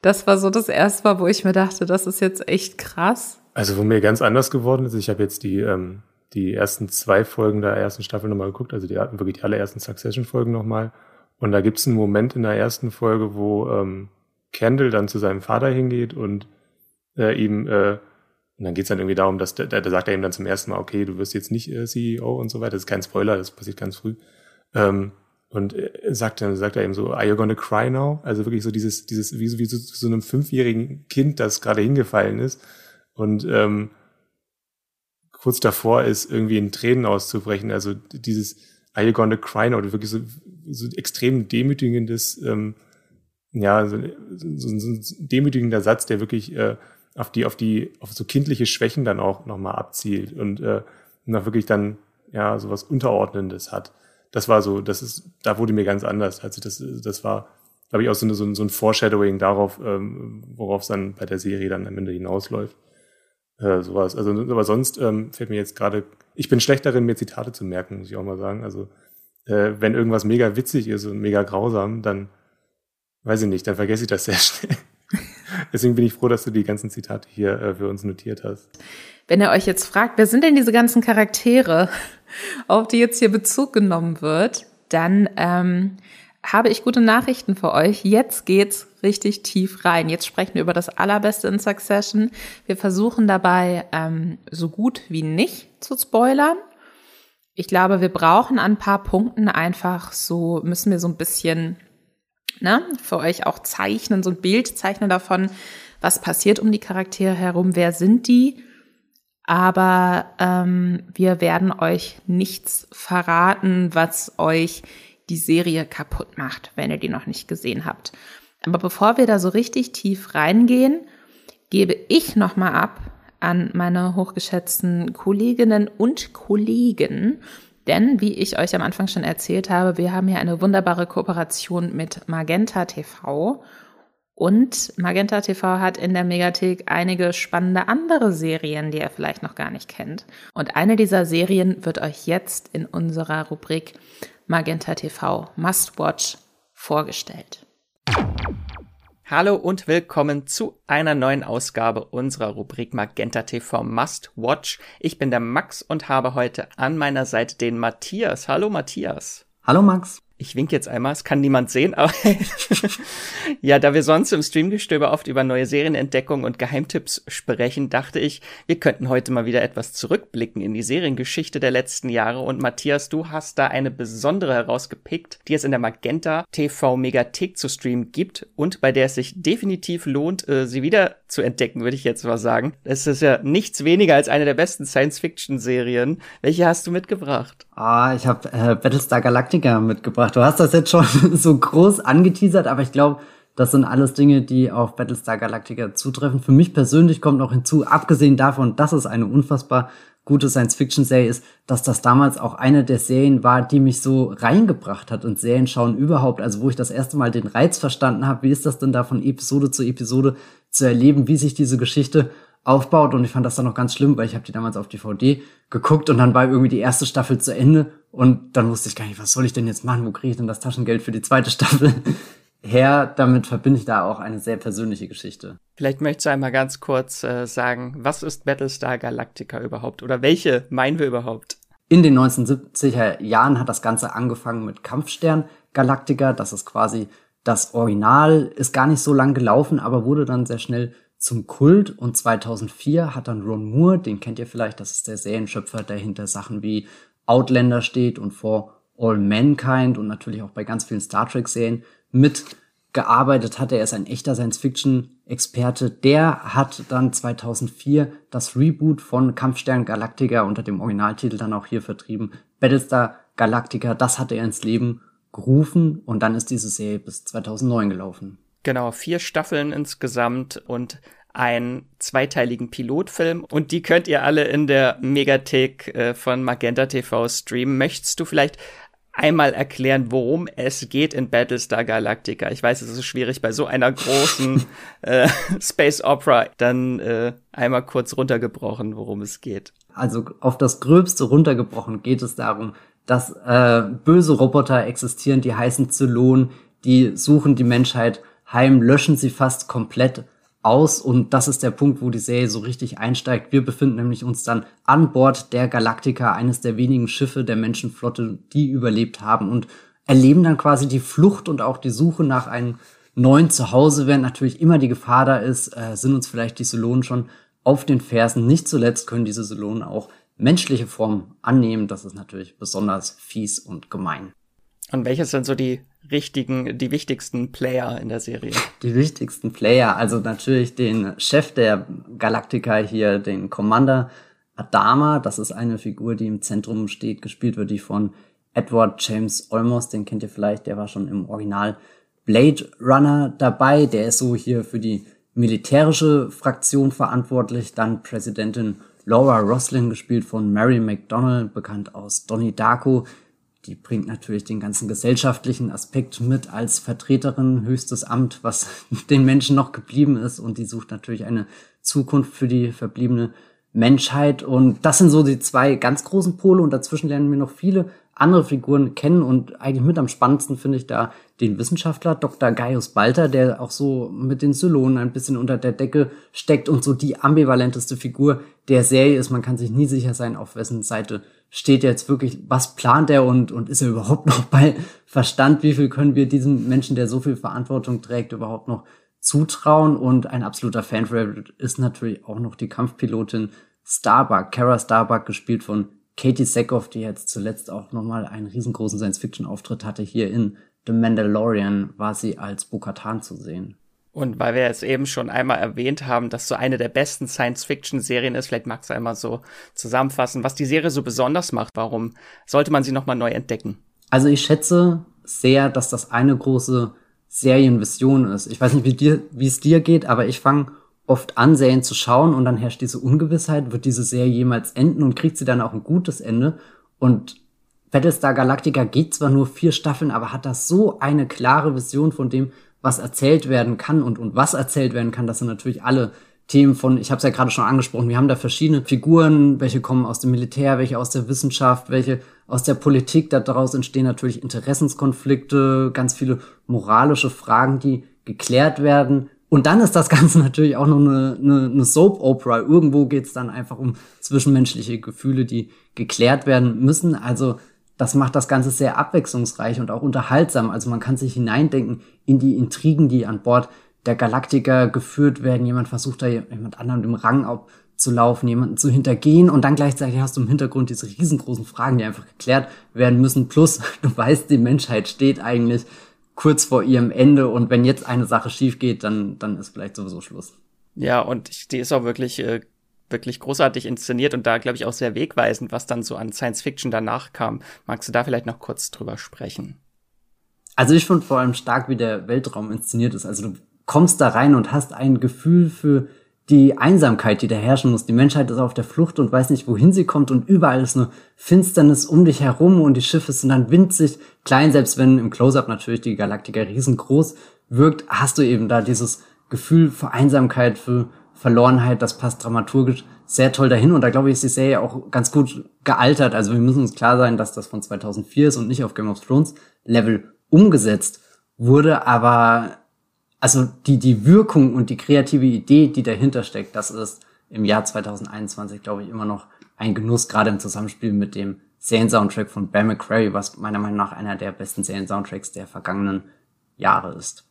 das war so das erste Mal, wo ich mir dachte, das ist jetzt echt krass? Also, wo mir ganz anders geworden ist, ich habe jetzt die, ähm, die ersten zwei Folgen der ersten Staffel nochmal geguckt, also die wirklich die allerersten Succession-Folgen nochmal. Und da gibt's einen Moment in der ersten Folge, wo ähm, Kendall dann zu seinem Vater hingeht und äh, ihm, äh, und dann geht's dann irgendwie darum, dass der, da sagt er ihm dann zum ersten Mal, okay, du wirst jetzt nicht äh, CEO und so weiter. Das ist kein Spoiler, das passiert ganz früh. Ähm, und äh, sagt dann sagt er ihm so, are you gonna cry now? Also wirklich so dieses, dieses, wie, wie so, so einem fünfjährigen Kind, das gerade hingefallen ist und ähm, kurz davor ist, irgendwie in Tränen auszubrechen. Also dieses Are you gonna cry now? Oder wirklich so, so extrem demütigendes, ähm, ja, so, so, so ein demütigender Satz, der wirklich äh, auf die, auf die, auf so kindliche Schwächen dann auch nochmal abzielt und äh, noch wirklich dann ja sowas Unterordnendes hat. Das war so, das ist, da wurde mir ganz anders. Also das, das war, glaube ich, auch so, eine, so, ein, Foreshadowing darauf, ähm, worauf es dann bei der Serie dann am Ende hinausläuft. Äh, sowas. Also, aber sonst ähm, fällt mir jetzt gerade, ich bin schlecht darin, mir Zitate zu merken, muss ich auch mal sagen. Also, äh, wenn irgendwas mega witzig ist und mega grausam, dann weiß ich nicht, dann vergesse ich das sehr schnell. Deswegen bin ich froh, dass du die ganzen Zitate hier äh, für uns notiert hast. Wenn ihr euch jetzt fragt, wer sind denn diese ganzen Charaktere, auf die jetzt hier Bezug genommen wird, dann ähm, habe ich gute Nachrichten für euch. Jetzt geht's richtig tief rein. Jetzt sprechen wir über das Allerbeste in Succession. Wir versuchen dabei ähm, so gut wie nicht zu spoilern. Ich glaube, wir brauchen an ein paar Punkten einfach so, müssen wir so ein bisschen ne, für euch auch zeichnen, so ein Bild zeichnen davon, was passiert um die Charaktere herum, wer sind die. Aber ähm, wir werden euch nichts verraten, was euch die Serie kaputt macht, wenn ihr die noch nicht gesehen habt. Aber bevor wir da so richtig tief reingehen, gebe ich nochmal ab an meine hochgeschätzten Kolleginnen und Kollegen. Denn, wie ich euch am Anfang schon erzählt habe, wir haben hier eine wunderbare Kooperation mit Magenta TV. Und Magenta TV hat in der Megathek einige spannende andere Serien, die ihr vielleicht noch gar nicht kennt. Und eine dieser Serien wird euch jetzt in unserer Rubrik Magenta TV Must Watch vorgestellt. Hallo und willkommen zu einer neuen Ausgabe unserer Rubrik Magenta TV Must Watch. Ich bin der Max und habe heute an meiner Seite den Matthias. Hallo Matthias. Hallo Max. Ich wink jetzt einmal, es kann niemand sehen, aber ja, da wir sonst im Streamgestöber oft über neue Serienentdeckungen und Geheimtipps sprechen, dachte ich, wir könnten heute mal wieder etwas zurückblicken in die Seriengeschichte der letzten Jahre. Und Matthias, du hast da eine besondere herausgepickt, die es in der Magenta TV Megathek zu streamen gibt und bei der es sich definitiv lohnt, äh, sie wieder zu entdecken, würde ich jetzt mal sagen. Es ist ja nichts weniger als eine der besten Science-Fiction-Serien. Welche hast du mitgebracht? Ah, ich habe äh, Battlestar Galactica mitgebracht. Du hast das jetzt schon so groß angeteasert, aber ich glaube, das sind alles Dinge, die auf Battlestar Galactica zutreffen. Für mich persönlich kommt noch hinzu, abgesehen davon, dass es eine unfassbar gute Science-Fiction-Serie ist, dass das damals auch eine der Serien war, die mich so reingebracht hat und Serien schauen überhaupt. Also wo ich das erste Mal den Reiz verstanden habe, wie ist das denn da von Episode zu Episode zu erleben, wie sich diese Geschichte aufbaut und ich fand das dann noch ganz schlimm, weil ich habe die damals auf DVD geguckt und dann war irgendwie die erste Staffel zu Ende und dann wusste ich gar nicht, was soll ich denn jetzt machen, wo kriege ich denn das Taschengeld für die zweite Staffel her? Damit verbinde ich da auch eine sehr persönliche Geschichte. Vielleicht möchtest du einmal ganz kurz äh, sagen, was ist Battlestar Galactica überhaupt oder welche meinen wir überhaupt? In den 1970er Jahren hat das Ganze angefangen mit Kampfstern Galactica, das ist quasi das Original, ist gar nicht so lang gelaufen, aber wurde dann sehr schnell zum Kult und 2004 hat dann Ron Moore, den kennt ihr vielleicht, das ist der Serienschöpfer, der hinter Sachen wie Outlander steht und For All Mankind und natürlich auch bei ganz vielen Star Trek Serien mitgearbeitet hat. Er ist ein echter Science-Fiction-Experte. Der hat dann 2004 das Reboot von Kampfstern Galactica unter dem Originaltitel dann auch hier vertrieben. Battlestar Galactica, das hat er ins Leben gerufen und dann ist diese Serie bis 2009 gelaufen. Genau, vier Staffeln insgesamt und einen zweiteiligen Pilotfilm und die könnt ihr alle in der Megathek äh, von Magenta TV streamen. Möchtest du vielleicht einmal erklären, worum es geht in Battlestar Galactica? Ich weiß, es ist schwierig bei so einer großen äh, Space Opera. Dann äh, einmal kurz runtergebrochen, worum es geht. Also auf das Gröbste runtergebrochen geht es darum, dass äh, böse Roboter existieren, die heißen Zylonen, die suchen die Menschheit heim, löschen sie fast komplett aus und das ist der Punkt, wo die Serie so richtig einsteigt. Wir befinden nämlich uns dann an Bord der Galactica, eines der wenigen Schiffe der Menschenflotte, die überlebt haben und erleben dann quasi die Flucht und auch die Suche nach einem neuen Zuhause, während natürlich immer die Gefahr da ist, äh, sind uns vielleicht die Solonen schon auf den Fersen. Nicht zuletzt können diese Solonen auch menschliche Form annehmen. Das ist natürlich besonders fies und gemein. Und welches sind so die richtigen, die wichtigsten Player in der Serie? Die wichtigsten Player, also natürlich den Chef der Galactica hier, den Commander Adama. Das ist eine Figur, die im Zentrum steht, gespielt wird die von Edward James Olmos. Den kennt ihr vielleicht, der war schon im Original Blade Runner dabei. Der ist so hier für die militärische Fraktion verantwortlich. Dann Präsidentin Laura Roslin, gespielt von Mary McDonnell, bekannt aus Donnie Darko. Die bringt natürlich den ganzen gesellschaftlichen Aspekt mit als Vertreterin, höchstes Amt, was den Menschen noch geblieben ist. Und die sucht natürlich eine Zukunft für die verbliebene Menschheit. Und das sind so die zwei ganz großen Pole. Und dazwischen lernen wir noch viele andere Figuren kennen. Und eigentlich mit am spannendsten finde ich da den Wissenschaftler Dr. Gaius Balter, der auch so mit den Zylonen ein bisschen unter der Decke steckt und so die ambivalenteste Figur der Serie ist. Man kann sich nie sicher sein, auf wessen Seite steht jetzt wirklich, was plant er und, und ist er überhaupt noch bei Verstand? Wie viel können wir diesem Menschen, der so viel Verantwortung trägt, überhaupt noch zutrauen? Und ein absoluter Fan-Favorite ist natürlich auch noch die Kampfpilotin Starbuck, Kara Starbuck, gespielt von Katie Sackhoff, die jetzt zuletzt auch nochmal einen riesengroßen Science-Fiction-Auftritt hatte hier in The Mandalorian war sie als Bo-Katan zu sehen. Und weil wir jetzt eben schon einmal erwähnt haben, dass so eine der besten Science-Fiction-Serien ist, vielleicht magst du einmal so zusammenfassen, was die Serie so besonders macht. Warum sollte man sie nochmal neu entdecken? Also ich schätze sehr, dass das eine große Serienvision ist. Ich weiß nicht, wie, dir, wie es dir geht, aber ich fange oft an, Serien zu schauen und dann herrscht diese Ungewissheit, wird diese Serie jemals enden und kriegt sie dann auch ein gutes Ende? Und Battlestar Galactica geht zwar nur vier Staffeln, aber hat das so eine klare Vision von dem, was erzählt werden kann und, und was erzählt werden kann. Das sind natürlich alle Themen von, ich habe es ja gerade schon angesprochen, wir haben da verschiedene Figuren, welche kommen aus dem Militär, welche aus der Wissenschaft, welche aus der Politik. Daraus entstehen natürlich Interessenskonflikte, ganz viele moralische Fragen, die geklärt werden. Und dann ist das Ganze natürlich auch noch eine, eine, eine Soap-Opera. Irgendwo geht es dann einfach um zwischenmenschliche Gefühle, die geklärt werden müssen. Also das macht das Ganze sehr abwechslungsreich und auch unterhaltsam. Also man kann sich hineindenken in die Intrigen, die an Bord der Galaktiker geführt werden. Jemand versucht da jemand anderem im Rang abzulaufen, jemanden zu hintergehen und dann gleichzeitig hast du im Hintergrund diese riesengroßen Fragen, die einfach geklärt werden müssen. Plus, du weißt, die Menschheit steht eigentlich kurz vor ihrem Ende und wenn jetzt eine Sache schief geht, dann, dann ist vielleicht sowieso Schluss. Ja, und die ist auch wirklich äh, wirklich großartig inszeniert und da, glaube ich, auch sehr wegweisend, was dann so an Science Fiction danach kam. Magst du da vielleicht noch kurz drüber sprechen? Also ich finde vor allem stark, wie der Weltraum inszeniert ist. Also du kommst da rein und hast ein Gefühl für die Einsamkeit, die da herrschen muss. Die Menschheit ist auf der Flucht und weiß nicht, wohin sie kommt und überall ist eine Finsternis um dich herum und die Schiffe sind dann winzig klein, selbst wenn im Close-Up natürlich die Galaktika riesengroß wirkt, hast du eben da dieses Gefühl für Einsamkeit, für Verlorenheit, das passt dramaturgisch sehr toll dahin und da glaube ich, ist die Serie auch ganz gut gealtert. Also wir müssen uns klar sein, dass das von 2004 ist und nicht auf Game of Thrones Level umgesetzt wurde, aber also die, die Wirkung und die kreative Idee, die dahinter steckt, das ist im Jahr 2021, glaube ich, immer noch ein Genuss, gerade im Zusammenspiel mit dem Serien-Soundtrack von Bear McCreary, was meiner Meinung nach einer der besten Serien-Soundtracks der vergangenen Jahre ist.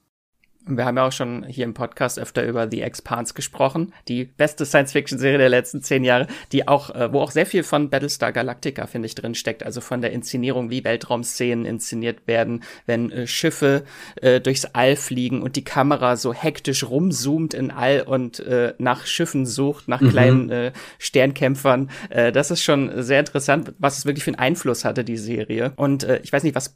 Wir haben ja auch schon hier im Podcast öfter über The Expanse gesprochen, die beste Science-Fiction-Serie der letzten zehn Jahre, die auch, äh, wo auch sehr viel von Battlestar Galactica, finde ich, drin steckt. Also von der Inszenierung, wie Weltraumszenen inszeniert werden, wenn äh, Schiffe äh, durchs All fliegen und die Kamera so hektisch rumzoomt in All und äh, nach Schiffen sucht, nach mhm. kleinen äh, Sternkämpfern. Das ist schon sehr interessant, was es wirklich für einen Einfluss hatte, die Serie. Und ich weiß nicht, was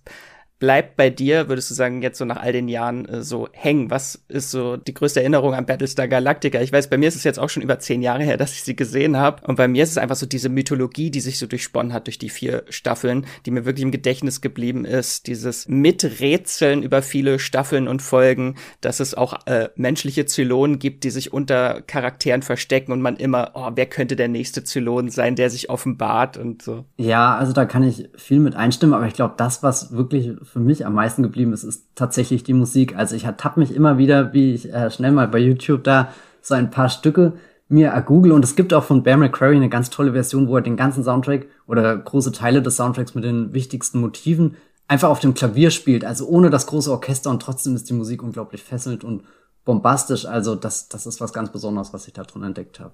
bleibt bei dir, würdest du sagen, jetzt so nach all den Jahren äh, so hängen? Was ist so die größte Erinnerung an Battlestar Galactica? Ich weiß, bei mir ist es jetzt auch schon über zehn Jahre her, dass ich sie gesehen habe. Und bei mir ist es einfach so diese Mythologie, die sich so durchsponnen hat durch die vier Staffeln, die mir wirklich im Gedächtnis geblieben ist. Dieses Miträtseln über viele Staffeln und Folgen, dass es auch äh, menschliche Zylonen gibt, die sich unter Charakteren verstecken und man immer, oh, wer könnte der nächste Zylon sein, der sich offenbart und so. Ja, also da kann ich viel mit einstimmen, aber ich glaube, das, was wirklich für mich am meisten geblieben ist, ist tatsächlich die Musik. Also ich ertappe mich immer wieder, wie ich äh, schnell mal bei YouTube da so ein paar Stücke mir ergoogle und es gibt auch von Bear McCreary eine ganz tolle Version, wo er den ganzen Soundtrack oder große Teile des Soundtracks mit den wichtigsten Motiven einfach auf dem Klavier spielt, also ohne das große Orchester und trotzdem ist die Musik unglaublich fesselnd und bombastisch. Also das, das ist was ganz Besonderes, was ich da drin entdeckt habe.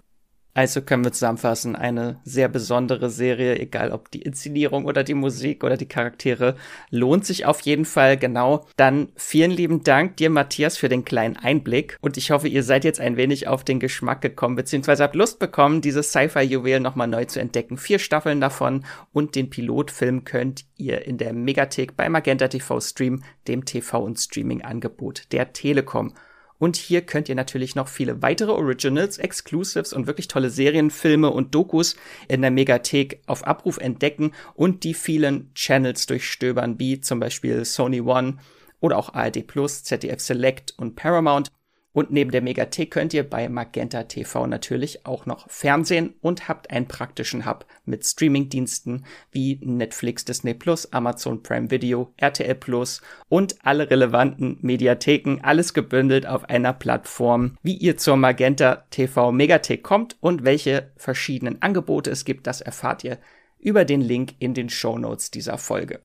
Also können wir zusammenfassen, eine sehr besondere Serie, egal ob die Inszenierung oder die Musik oder die Charaktere, lohnt sich auf jeden Fall genau. Dann vielen lieben Dank dir, Matthias, für den kleinen Einblick und ich hoffe, ihr seid jetzt ein wenig auf den Geschmack gekommen, beziehungsweise habt Lust bekommen, dieses Sci-Fi-Juwel nochmal neu zu entdecken. Vier Staffeln davon und den Pilotfilm könnt ihr in der Megathek bei Magenta TV streamen, dem TV- und Streaming-Angebot der Telekom. Und hier könnt ihr natürlich noch viele weitere Originals, Exclusives und wirklich tolle Serien, Filme und Dokus in der Megathek auf Abruf entdecken und die vielen Channels durchstöbern, wie zum Beispiel Sony One oder auch ARD Plus, ZDF Select und Paramount. Und neben der Megathek könnt ihr bei Magenta TV natürlich auch noch Fernsehen und habt einen praktischen Hub mit Streamingdiensten wie Netflix, Disney Plus, Amazon Prime Video, RTL Plus und alle relevanten Mediatheken, alles gebündelt auf einer Plattform. Wie ihr zur Magenta TV Megathek kommt und welche verschiedenen Angebote es gibt, das erfahrt ihr über den Link in den Show Notes dieser Folge.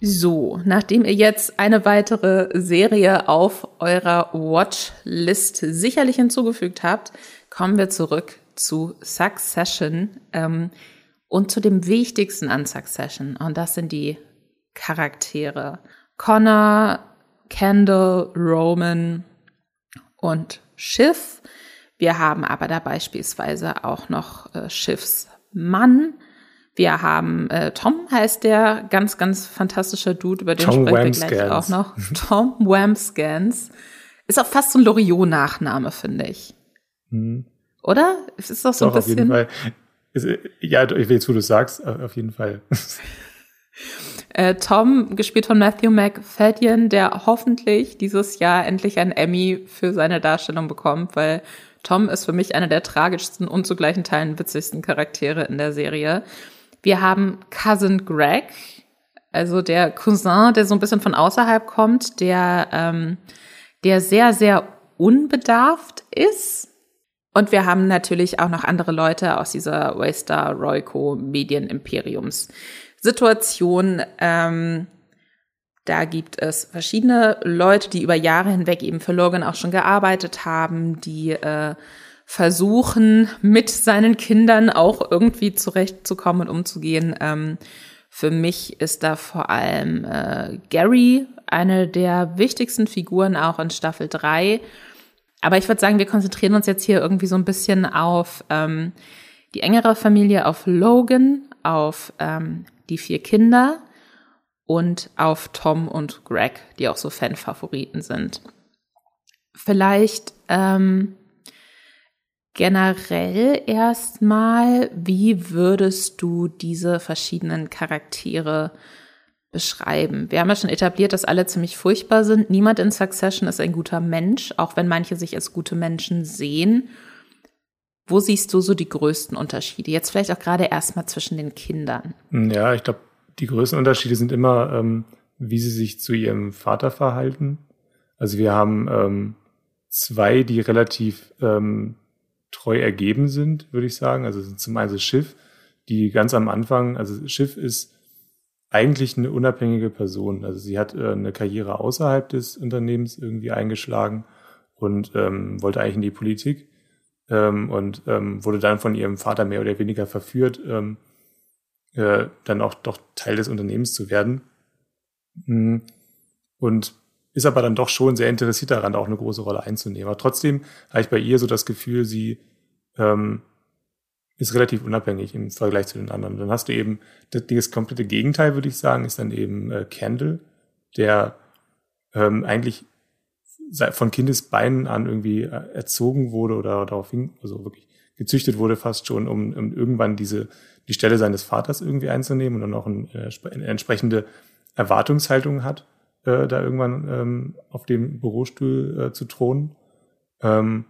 So, nachdem ihr jetzt eine weitere Serie auf eurer Watchlist sicherlich hinzugefügt habt, kommen wir zurück zu Succession ähm, und zu dem Wichtigsten an Succession. Und das sind die Charaktere. Connor, Kendall, Roman und Schiff. Wir haben aber da beispielsweise auch noch äh, Schiffs Mann, wir haben äh, Tom heißt der, ganz, ganz fantastischer Dude, über den Tom sprechen wir gleich auch noch. Tom Wamscans. Ist auch fast so ein Loriot-Nachname, finde ich. Hm. Oder? Es ist doch so doch, ein bisschen. Auf jeden Fall. Äh, ja, ich will, wo du sagst, auf jeden Fall. äh, Tom, gespielt von Matthew McFadden, der hoffentlich dieses Jahr endlich ein Emmy für seine Darstellung bekommt, weil Tom ist für mich einer der tragischsten und zu gleichen Teilen witzigsten Charaktere in der Serie. Wir haben Cousin Greg, also der Cousin, der so ein bisschen von außerhalb kommt, der, ähm, der sehr, sehr unbedarft ist. Und wir haben natürlich auch noch andere Leute aus dieser Waystar Royco Medienimperiums Situation. Ähm, da gibt es verschiedene Leute, die über Jahre hinweg eben für Logan auch schon gearbeitet haben, die äh, versuchen, mit seinen Kindern auch irgendwie zurechtzukommen und umzugehen. Ähm, für mich ist da vor allem äh, Gary eine der wichtigsten Figuren auch in Staffel 3. Aber ich würde sagen, wir konzentrieren uns jetzt hier irgendwie so ein bisschen auf ähm, die engere Familie, auf Logan, auf ähm, die vier Kinder und auf Tom und Greg, die auch so Fanfavoriten sind. Vielleicht ähm, generell erstmal, wie würdest du diese verschiedenen Charaktere beschreiben? Wir haben ja schon etabliert, dass alle ziemlich furchtbar sind. Niemand in Succession ist ein guter Mensch, auch wenn manche sich als gute Menschen sehen. Wo siehst du so die größten Unterschiede? Jetzt vielleicht auch gerade erstmal zwischen den Kindern. Ja, ich glaube, die größten Unterschiede sind immer, ähm, wie sie sich zu ihrem Vater verhalten. Also wir haben ähm, zwei, die relativ ähm, treu ergeben sind, würde ich sagen. Also zum einen das Schiff, die ganz am Anfang, also Schiff ist eigentlich eine unabhängige Person. Also sie hat äh, eine Karriere außerhalb des Unternehmens irgendwie eingeschlagen und ähm, wollte eigentlich in die Politik ähm, und ähm, wurde dann von ihrem Vater mehr oder weniger verführt, ähm, äh, dann auch doch Teil des Unternehmens zu werden. Mhm. Und ist aber dann doch schon sehr interessiert daran, auch eine große Rolle einzunehmen. Aber trotzdem habe ich bei ihr so das Gefühl, sie ähm, ist relativ unabhängig im Vergleich zu den anderen. Dann hast du eben das, das komplette Gegenteil, würde ich sagen, ist dann eben äh, Candle, der ähm, eigentlich von Kindesbeinen an irgendwie äh, erzogen wurde oder darauf hin, also wirklich gezüchtet wurde fast schon, um, um irgendwann diese die Stelle seines Vaters irgendwie einzunehmen und dann auch ein, äh, eine entsprechende Erwartungshaltung hat, äh, da irgendwann ähm, auf dem Bürostuhl äh, zu thronen. Ähm,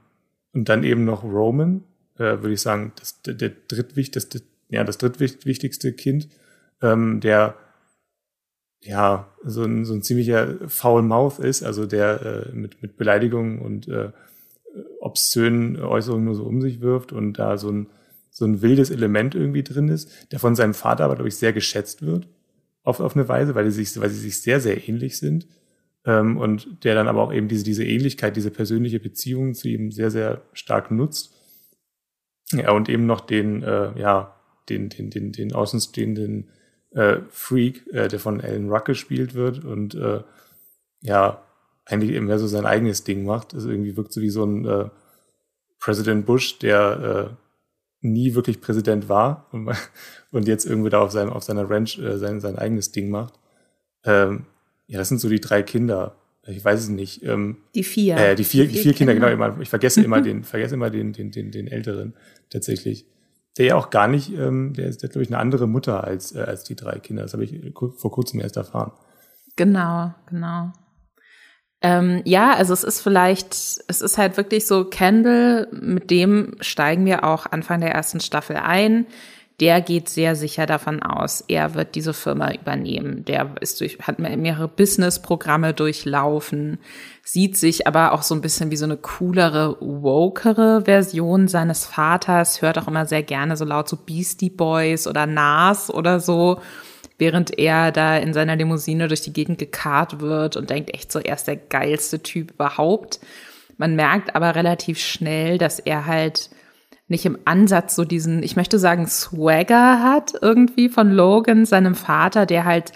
und dann eben noch Roman, äh, würde ich sagen, das, der, der drittwichtigste, ja, das drittwichtigste Kind, ähm, der ja so ein, so ein ziemlicher Foul Mouth ist, also der äh, mit, mit Beleidigungen und äh, obszönen Äußerungen nur so um sich wirft und da so ein, so ein wildes Element irgendwie drin ist, der von seinem Vater aber, glaube ich, sehr geschätzt wird auf, auf eine Weise, weil, sie sich, weil sie sich sehr, sehr ähnlich sind. Ähm, und der dann aber auch eben diese, diese Ähnlichkeit, diese persönliche Beziehung zu ihm sehr, sehr stark nutzt. Ja, und eben noch den, äh, ja, den, den, den, den außenstehenden äh, Freak, äh, der von Alan Ruck gespielt wird und äh, ja, eigentlich eben mehr so sein eigenes Ding macht. Also irgendwie wirkt so wie so ein äh, President Bush, der äh, nie wirklich Präsident war und, und jetzt irgendwie da auf, seinem, auf seiner Ranch äh, sein, sein eigenes Ding macht. Ähm, ja, das sind so die drei Kinder. Ich weiß es nicht. Ähm, die vier. Äh, die vier, die vier, vier Kinder, Kinder, genau. Ich vergesse immer den, vergesse immer den, den, den, den Älteren tatsächlich. Der ja auch gar nicht, ähm, der ist, der glaube ich, eine andere Mutter als, äh, als die drei Kinder. Das habe ich vor kurzem erst erfahren. Genau, genau. Ähm, ja, also es ist vielleicht, es ist halt wirklich so, Kendall, mit dem steigen wir auch Anfang der ersten Staffel ein. Der geht sehr sicher davon aus, er wird diese Firma übernehmen. Der ist durch, hat mehrere Business-Programme durchlaufen, sieht sich aber auch so ein bisschen wie so eine coolere, wokere Version seines Vaters, hört auch immer sehr gerne so laut so Beastie Boys oder Nas oder so während er da in seiner Limousine durch die Gegend gekarrt wird und denkt echt so, er ist der geilste Typ überhaupt. Man merkt aber relativ schnell, dass er halt nicht im Ansatz so diesen, ich möchte sagen, Swagger hat irgendwie von Logan, seinem Vater, der halt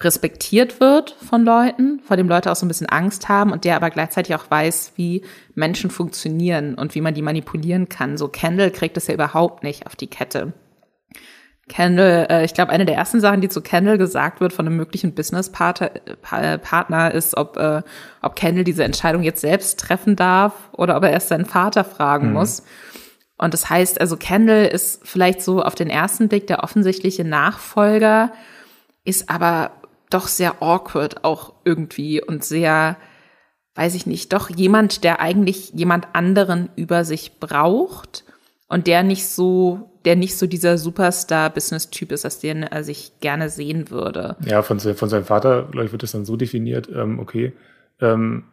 respektiert wird von Leuten, vor dem Leute auch so ein bisschen Angst haben und der aber gleichzeitig auch weiß, wie Menschen funktionieren und wie man die manipulieren kann. So Kendall kriegt es ja überhaupt nicht auf die Kette. Kendall, äh, ich glaube, eine der ersten Sachen, die zu Kendall gesagt wird von einem möglichen Business-Partner, ist, ob, äh, ob Kendall diese Entscheidung jetzt selbst treffen darf oder ob er erst seinen Vater fragen mhm. muss. Und das heißt, also Kendall ist vielleicht so auf den ersten Blick der offensichtliche Nachfolger, ist aber doch sehr awkward auch irgendwie und sehr, weiß ich nicht, doch jemand, der eigentlich jemand anderen über sich braucht und der nicht so der nicht so dieser Superstar-Business-Typ ist, als den er sich gerne sehen würde. Ja, von, von seinem Vater, glaube ich, wird das dann so definiert, ähm, okay, ähm,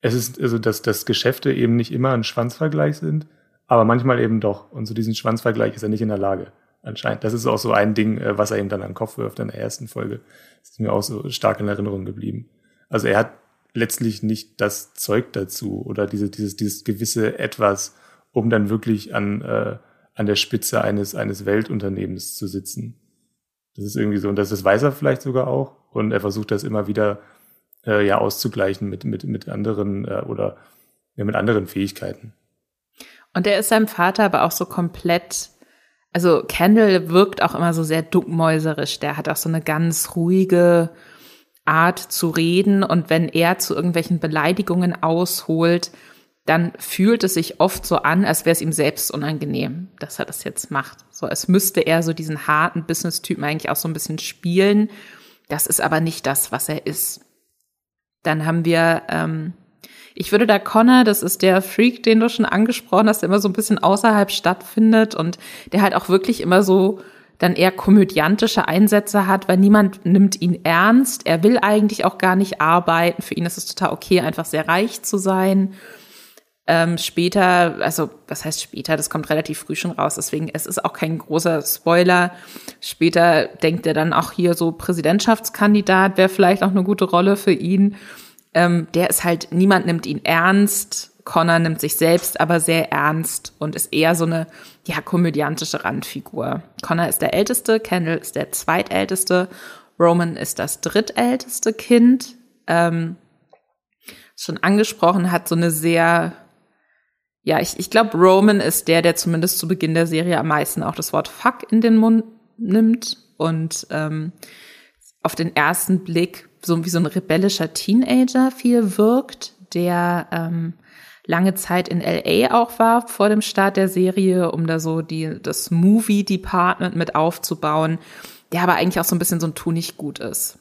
es ist, also, dass, dass Geschäfte eben nicht immer ein Schwanzvergleich sind, aber manchmal eben doch. Und so diesem Schwanzvergleich ist er nicht in der Lage, anscheinend. Das ist auch so ein Ding, äh, was er ihm dann an den Kopf wirft in der ersten Folge. Das ist mir auch so stark in Erinnerung geblieben. Also er hat letztlich nicht das Zeug dazu oder diese, dieses, dieses gewisse Etwas, um dann wirklich an äh, an der Spitze eines, eines Weltunternehmens zu sitzen. Das ist irgendwie so, und das, das weiß er vielleicht sogar auch. Und er versucht das immer wieder äh, ja auszugleichen mit, mit, mit anderen äh, oder ja, mit anderen Fähigkeiten. Und er ist seinem Vater aber auch so komplett, also Kendall wirkt auch immer so sehr duckmäuserisch. Der hat auch so eine ganz ruhige Art zu reden. Und wenn er zu irgendwelchen Beleidigungen ausholt, dann fühlt es sich oft so an, als wäre es ihm selbst unangenehm, dass er das jetzt macht. So als müsste er so diesen harten Business-Typen eigentlich auch so ein bisschen spielen. Das ist aber nicht das, was er ist. Dann haben wir, ähm, ich würde da Connor, das ist der Freak, den du schon angesprochen hast, der immer so ein bisschen außerhalb stattfindet und der halt auch wirklich immer so dann eher komödiantische Einsätze hat, weil niemand nimmt ihn ernst. Er will eigentlich auch gar nicht arbeiten. Für ihn ist es total okay, einfach sehr reich zu sein. Ähm, später, also was heißt später, das kommt relativ früh schon raus, deswegen es ist auch kein großer Spoiler. Später denkt er dann auch hier so Präsidentschaftskandidat wäre vielleicht auch eine gute Rolle für ihn. Ähm, der ist halt, niemand nimmt ihn ernst. Connor nimmt sich selbst aber sehr ernst und ist eher so eine ja komödiantische Randfigur. Connor ist der älteste, Kendall ist der zweitälteste, Roman ist das drittälteste Kind. Ähm, schon angesprochen, hat so eine sehr, ja, ich, ich glaube, Roman ist der, der zumindest zu Beginn der Serie am meisten auch das Wort Fuck in den Mund nimmt und ähm, auf den ersten Blick so wie so ein rebellischer Teenager viel wirkt, der ähm, lange Zeit in LA auch war vor dem Start der Serie, um da so die, das Movie Department mit aufzubauen, der aber eigentlich auch so ein bisschen so ein Tu nicht gut ist.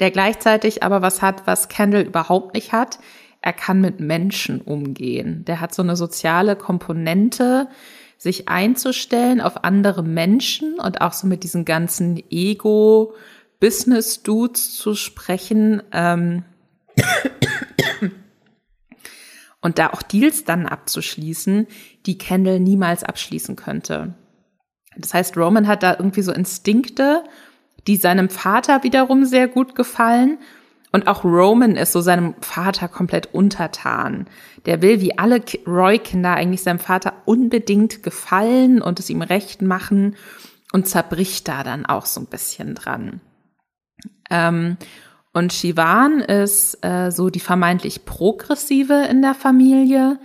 Der gleichzeitig aber was hat, was Kendall überhaupt nicht hat. Er kann mit Menschen umgehen. Der hat so eine soziale Komponente, sich einzustellen auf andere Menschen und auch so mit diesen ganzen Ego-Business-Dudes zu sprechen. Ähm und da auch Deals dann abzuschließen, die Kendall niemals abschließen könnte. Das heißt, Roman hat da irgendwie so Instinkte, die seinem Vater wiederum sehr gut gefallen. Und auch Roman ist so seinem Vater komplett untertan. Der will wie alle Roy-Kinder eigentlich seinem Vater unbedingt gefallen und es ihm recht machen und zerbricht da dann auch so ein bisschen dran. Ähm, und Shivan ist äh, so die vermeintlich progressive in der Familie.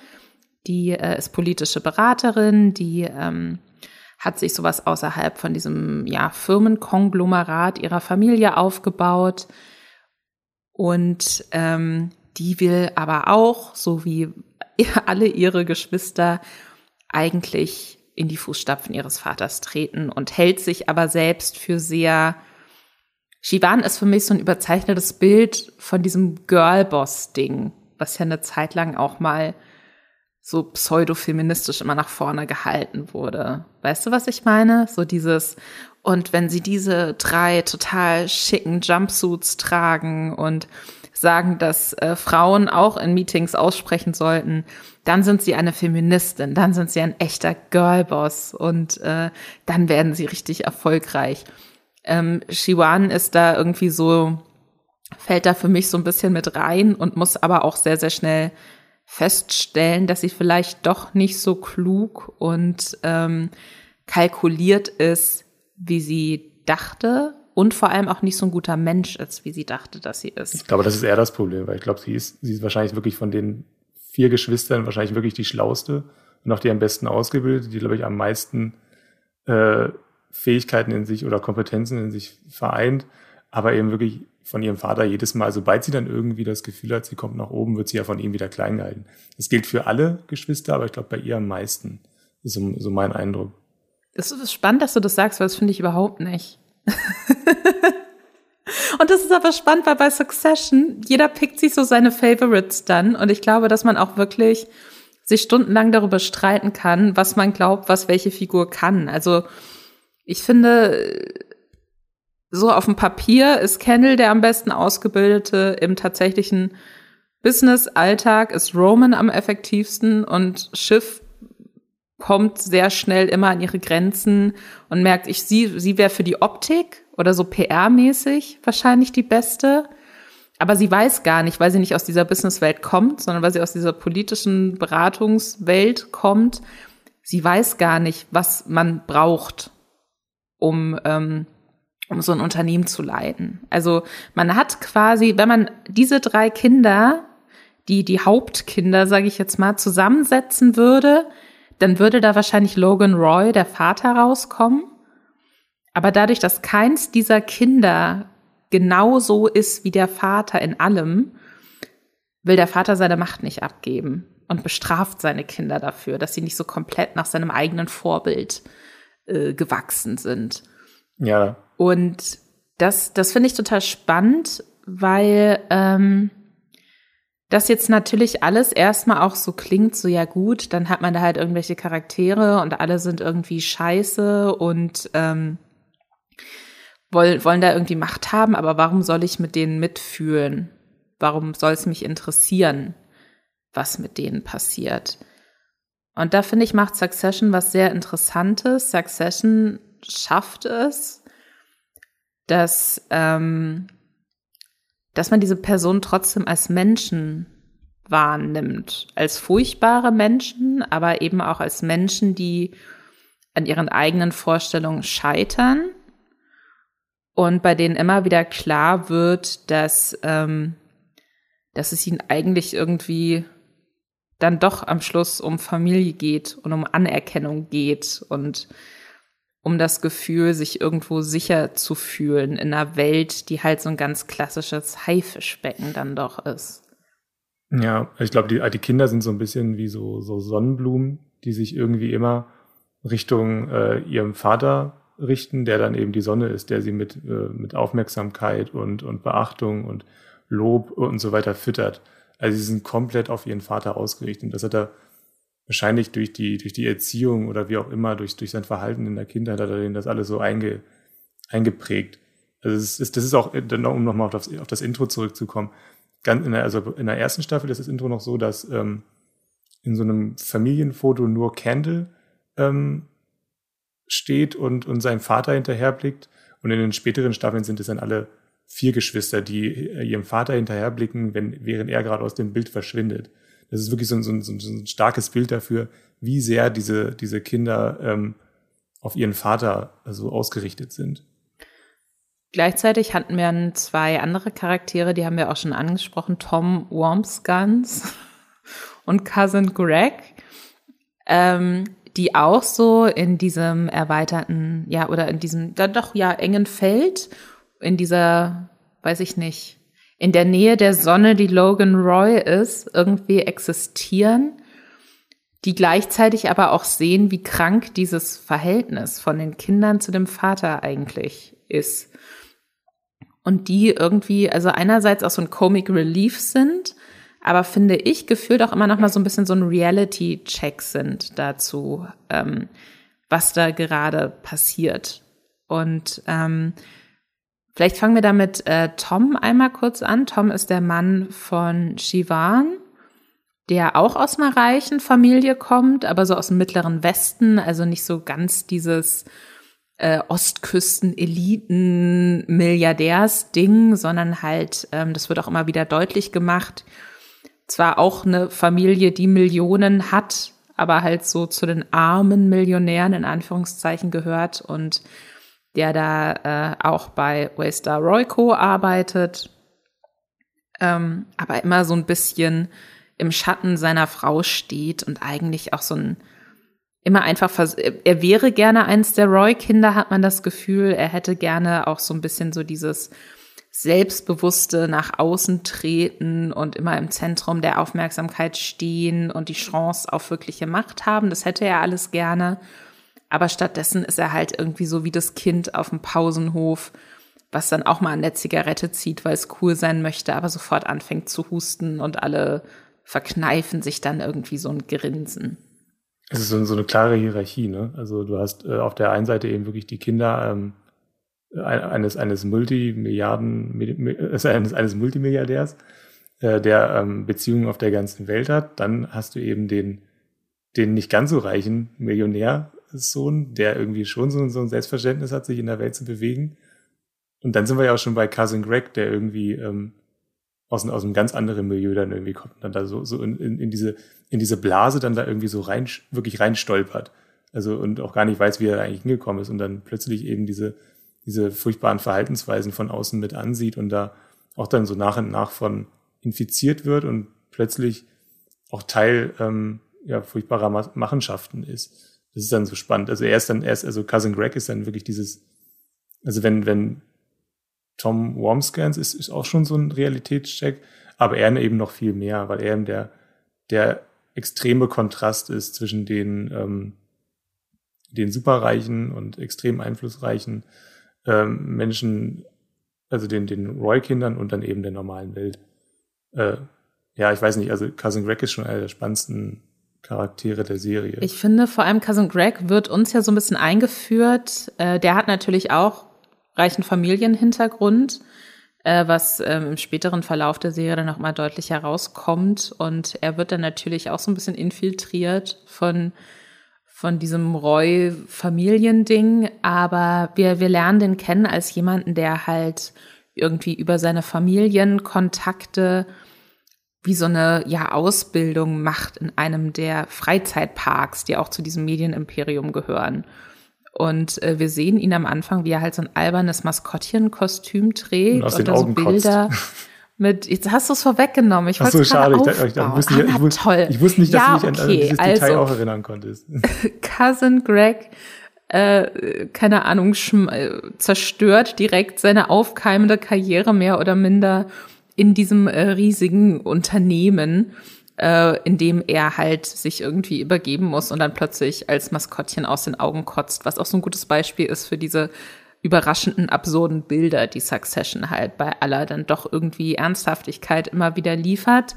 Die äh, ist politische Beraterin, die ähm, hat sich sowas außerhalb von diesem ja, Firmenkonglomerat ihrer Familie aufgebaut. Und ähm, die will aber auch, so wie alle ihre Geschwister, eigentlich in die Fußstapfen ihres Vaters treten und hält sich aber selbst für sehr Shivan ist für mich so ein überzeichnetes Bild von diesem Girlboss-Ding, was ja eine Zeit lang auch mal so pseudo-feministisch immer nach vorne gehalten wurde. Weißt du, was ich meine? So dieses, und wenn sie diese drei total schicken Jumpsuits tragen und sagen, dass äh, Frauen auch in Meetings aussprechen sollten, dann sind sie eine Feministin, dann sind sie ein echter Girlboss und äh, dann werden sie richtig erfolgreich. Ähm, Shiwan ist da irgendwie so, fällt da für mich so ein bisschen mit rein und muss aber auch sehr, sehr schnell feststellen, dass sie vielleicht doch nicht so klug und ähm, kalkuliert ist, wie sie dachte und vor allem auch nicht so ein guter Mensch ist, wie sie dachte, dass sie ist. Ich glaube, das ist eher das Problem, weil ich glaube, sie ist, sie ist wahrscheinlich wirklich von den vier Geschwistern wahrscheinlich wirklich die schlauste und auch die am besten ausgebildete, die, glaube ich, am meisten äh, Fähigkeiten in sich oder Kompetenzen in sich vereint, aber eben wirklich von ihrem Vater jedes Mal, sobald sie dann irgendwie das Gefühl hat, sie kommt nach oben, wird sie ja von ihm wieder klein gehalten. Das gilt für alle Geschwister, aber ich glaube bei ihr am meisten. ist so, so mein Eindruck. Es ist spannend, dass du das sagst, weil das finde ich überhaupt nicht. und das ist aber spannend, weil bei Succession, jeder pickt sich so seine Favorites dann. Und ich glaube, dass man auch wirklich sich stundenlang darüber streiten kann, was man glaubt, was welche Figur kann. Also ich finde, so auf dem Papier ist Kendall der am besten ausgebildete. Im tatsächlichen Business-Alltag ist Roman am effektivsten und Schiff kommt sehr schnell immer an ihre Grenzen und merkt, ich sie, sie wäre für die Optik oder so PR-mäßig wahrscheinlich die beste. Aber sie weiß gar nicht, weil sie nicht aus dieser Businesswelt kommt, sondern weil sie aus dieser politischen Beratungswelt kommt. Sie weiß gar nicht, was man braucht, um, ähm, um so ein Unternehmen zu leiten. Also man hat quasi, wenn man diese drei Kinder, die die Hauptkinder, sage ich jetzt mal, zusammensetzen würde, dann würde da wahrscheinlich Logan Roy, der Vater, rauskommen. Aber dadurch, dass keins dieser Kinder genauso ist wie der Vater in allem, will der Vater seine Macht nicht abgeben und bestraft seine Kinder dafür, dass sie nicht so komplett nach seinem eigenen Vorbild äh, gewachsen sind. Ja. Und das, das finde ich total spannend, weil ähm, das jetzt natürlich alles erstmal auch so klingt, so ja gut, dann hat man da halt irgendwelche Charaktere und alle sind irgendwie scheiße und ähm, wollen, wollen da irgendwie Macht haben, aber warum soll ich mit denen mitfühlen? Warum soll es mich interessieren, was mit denen passiert? Und da finde ich, macht Succession was sehr Interessantes. Succession schafft es, dass, ähm, dass man diese Person trotzdem als Menschen wahrnimmt. Als furchtbare Menschen, aber eben auch als Menschen, die an ihren eigenen Vorstellungen scheitern und bei denen immer wieder klar wird, dass, ähm, dass es ihnen eigentlich irgendwie dann doch am Schluss um Familie geht und um Anerkennung geht und um das Gefühl, sich irgendwo sicher zu fühlen in einer Welt, die halt so ein ganz klassisches Haifischbecken dann doch ist. Ja, ich glaube, die, die Kinder sind so ein bisschen wie so, so Sonnenblumen, die sich irgendwie immer Richtung äh, ihrem Vater richten, der dann eben die Sonne ist, der sie mit, äh, mit Aufmerksamkeit und, und Beachtung und Lob und so weiter füttert. Also sie sind komplett auf ihren Vater ausgerichtet. Das hat er wahrscheinlich durch die, durch die Erziehung oder wie auch immer, durch, durch sein Verhalten in der Kindheit hat er denen das alles so einge, eingeprägt. Also es ist, das ist auch, um nochmal auf das, auf das Intro zurückzukommen, ganz in der, also in der ersten Staffel ist das Intro noch so, dass ähm, in so einem Familienfoto nur Candle ähm, steht und, und sein Vater hinterherblickt. Und in den späteren Staffeln sind es dann alle vier Geschwister, die ihrem Vater hinterherblicken, wenn, während er gerade aus dem Bild verschwindet. Das ist wirklich so ein, so ein, so ein starkes Bild dafür, wie sehr diese, diese Kinder ähm, auf ihren Vater also ausgerichtet sind. Gleichzeitig hatten wir zwei andere Charaktere, die haben wir auch schon angesprochen, Tom Wormsguns und Cousin Greg, ähm, die auch so in diesem erweiterten, ja, oder in diesem, dann doch ja engen Feld in dieser, weiß ich nicht, in der Nähe der Sonne, die Logan Roy ist, irgendwie existieren, die gleichzeitig aber auch sehen, wie krank dieses Verhältnis von den Kindern zu dem Vater eigentlich ist. Und die irgendwie, also einerseits auch so ein Comic Relief sind, aber finde ich gefühlt auch immer noch mal so ein bisschen so ein Reality-Check sind dazu, ähm, was da gerade passiert. Und ähm, Vielleicht fangen wir damit äh, Tom einmal kurz an. Tom ist der Mann von Shivan, der auch aus einer reichen Familie kommt, aber so aus dem mittleren Westen, also nicht so ganz dieses äh, Ostküsten-Eliten-Milliardärs-Ding, sondern halt, ähm, das wird auch immer wieder deutlich gemacht, zwar auch eine Familie, die Millionen hat, aber halt so zu den armen Millionären in Anführungszeichen gehört und der da äh, auch bei Waystar Royco arbeitet, ähm, aber immer so ein bisschen im Schatten seiner Frau steht und eigentlich auch so ein immer einfach er wäre gerne eins der Roy-Kinder, hat man das Gefühl. Er hätte gerne auch so ein bisschen so dieses selbstbewusste nach außen treten und immer im Zentrum der Aufmerksamkeit stehen und die Chance auf wirkliche Macht haben. Das hätte er alles gerne. Aber stattdessen ist er halt irgendwie so wie das Kind auf dem Pausenhof, was dann auch mal an der Zigarette zieht, weil es cool sein möchte, aber sofort anfängt zu husten und alle verkneifen sich dann irgendwie so ein Grinsen. Es ist so, eine klare Hierarchie, ne? Also du hast äh, auf der einen Seite eben wirklich die Kinder ähm, eines eines Multimilliarden äh, eines eines Multimilliardärs, äh, der ähm, Beziehungen auf der ganzen Welt hat. Dann hast du eben den den nicht ganz so reichen Millionär, Sohn, der irgendwie schon so, so ein Selbstverständnis hat, sich in der Welt zu bewegen. Und dann sind wir ja auch schon bei Cousin Greg, der irgendwie ähm, aus, aus einem ganz anderen Milieu dann irgendwie kommt und dann da so, so in, in, in, diese, in diese Blase dann da irgendwie so rein, wirklich reinstolpert. Also und auch gar nicht weiß, wie er eigentlich hingekommen ist und dann plötzlich eben diese, diese furchtbaren Verhaltensweisen von außen mit ansieht und da auch dann so nach und nach von infiziert wird und plötzlich auch Teil ähm, ja, furchtbarer Machenschaften ist das ist dann so spannend. Also er ist dann erst, also Cousin Greg ist dann wirklich dieses, also wenn, wenn Tom Wormscans ist, ist auch schon so ein Realitätscheck, aber er eben noch viel mehr, weil er eben der, der extreme Kontrast ist zwischen den, ähm, den superreichen und extrem einflussreichen ähm, Menschen Also den, den Roy-Kindern und dann eben der normalen Welt. Äh, ja, ich weiß nicht, also Cousin Greg ist schon einer der spannendsten Charaktere der Serie. Ich finde, vor allem Cousin Greg wird uns ja so ein bisschen eingeführt. Äh, der hat natürlich auch reichen Familienhintergrund, äh, was ähm, im späteren Verlauf der Serie dann nochmal deutlich herauskommt. Und er wird dann natürlich auch so ein bisschen infiltriert von von diesem Roy-Familiending, aber wir, wir lernen den kennen als jemanden, der halt irgendwie über seine Familienkontakte wie so eine ja Ausbildung macht in einem der Freizeitparks, die auch zu diesem Medienimperium gehören. Und äh, wir sehen ihn am Anfang, wie er halt so ein albernes Maskottchenkostüm trägt und, und da so Bilder kotzt. mit, jetzt hast du es vorweggenommen. Ich Ach so, schade. Ich, ich, ich, wusste nicht, ich, wusste, ich wusste nicht, dass ja, du dich okay. an dieses also, Detail auch erinnern konntest. Cousin Greg, äh, keine Ahnung, äh, zerstört direkt seine aufkeimende Karriere mehr oder minder in diesem äh, riesigen Unternehmen, äh, in dem er halt sich irgendwie übergeben muss und dann plötzlich als Maskottchen aus den Augen kotzt, was auch so ein gutes Beispiel ist für diese überraschenden, absurden Bilder, die Succession halt bei aller dann doch irgendwie Ernsthaftigkeit immer wieder liefert.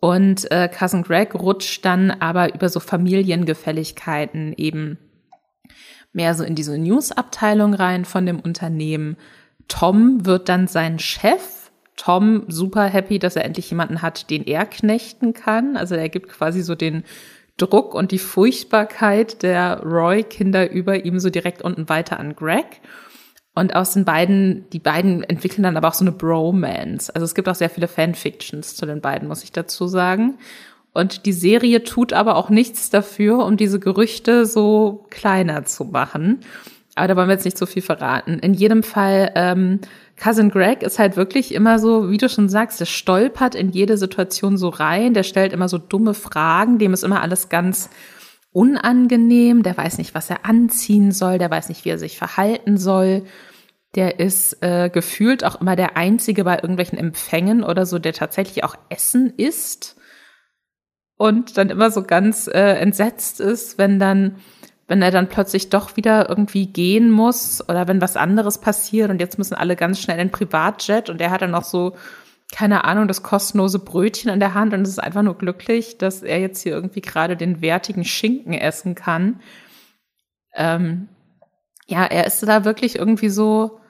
Und äh, Cousin Greg rutscht dann aber über so Familiengefälligkeiten eben mehr so in diese News-Abteilung rein von dem Unternehmen. Tom wird dann sein Chef. Tom super happy, dass er endlich jemanden hat, den er knechten kann. Also er gibt quasi so den Druck und die Furchtbarkeit der Roy-Kinder über ihm so direkt unten weiter an Greg. Und aus den beiden, die beiden entwickeln dann aber auch so eine Bromance. Also es gibt auch sehr viele Fanfictions zu den beiden, muss ich dazu sagen. Und die Serie tut aber auch nichts dafür, um diese Gerüchte so kleiner zu machen. Aber da wollen wir jetzt nicht so viel verraten. In jedem Fall, ähm, Cousin Greg ist halt wirklich immer so, wie du schon sagst, der stolpert in jede Situation so rein, der stellt immer so dumme Fragen, dem ist immer alles ganz unangenehm, der weiß nicht, was er anziehen soll, der weiß nicht, wie er sich verhalten soll. Der ist äh, gefühlt auch immer der Einzige bei irgendwelchen Empfängen oder so, der tatsächlich auch Essen isst. Und dann immer so ganz äh, entsetzt ist, wenn dann wenn er dann plötzlich doch wieder irgendwie gehen muss oder wenn was anderes passiert und jetzt müssen alle ganz schnell in Privatjet und er hat dann noch so, keine Ahnung, das kostenlose Brötchen in der Hand und es ist einfach nur glücklich, dass er jetzt hier irgendwie gerade den wertigen Schinken essen kann. Ähm, ja, er ist da wirklich irgendwie so,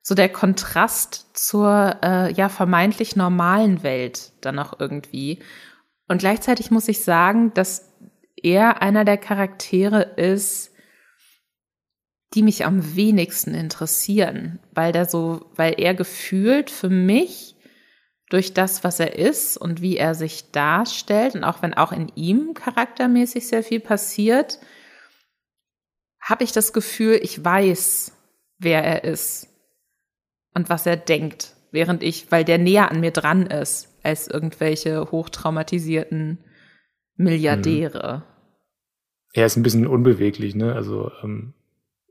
so der Kontrast zur äh, ja vermeintlich normalen Welt dann auch irgendwie. Und gleichzeitig muss ich sagen, dass er einer der Charaktere ist, die mich am wenigsten interessieren, weil der so, weil er gefühlt für mich durch das, was er ist und wie er sich darstellt und auch wenn auch in ihm charaktermäßig sehr viel passiert, habe ich das Gefühl, ich weiß, wer er ist und was er denkt, während ich, weil der näher an mir dran ist als irgendwelche hochtraumatisierten Milliardäre. Er ist ein bisschen unbeweglich, ne? Also, ähm,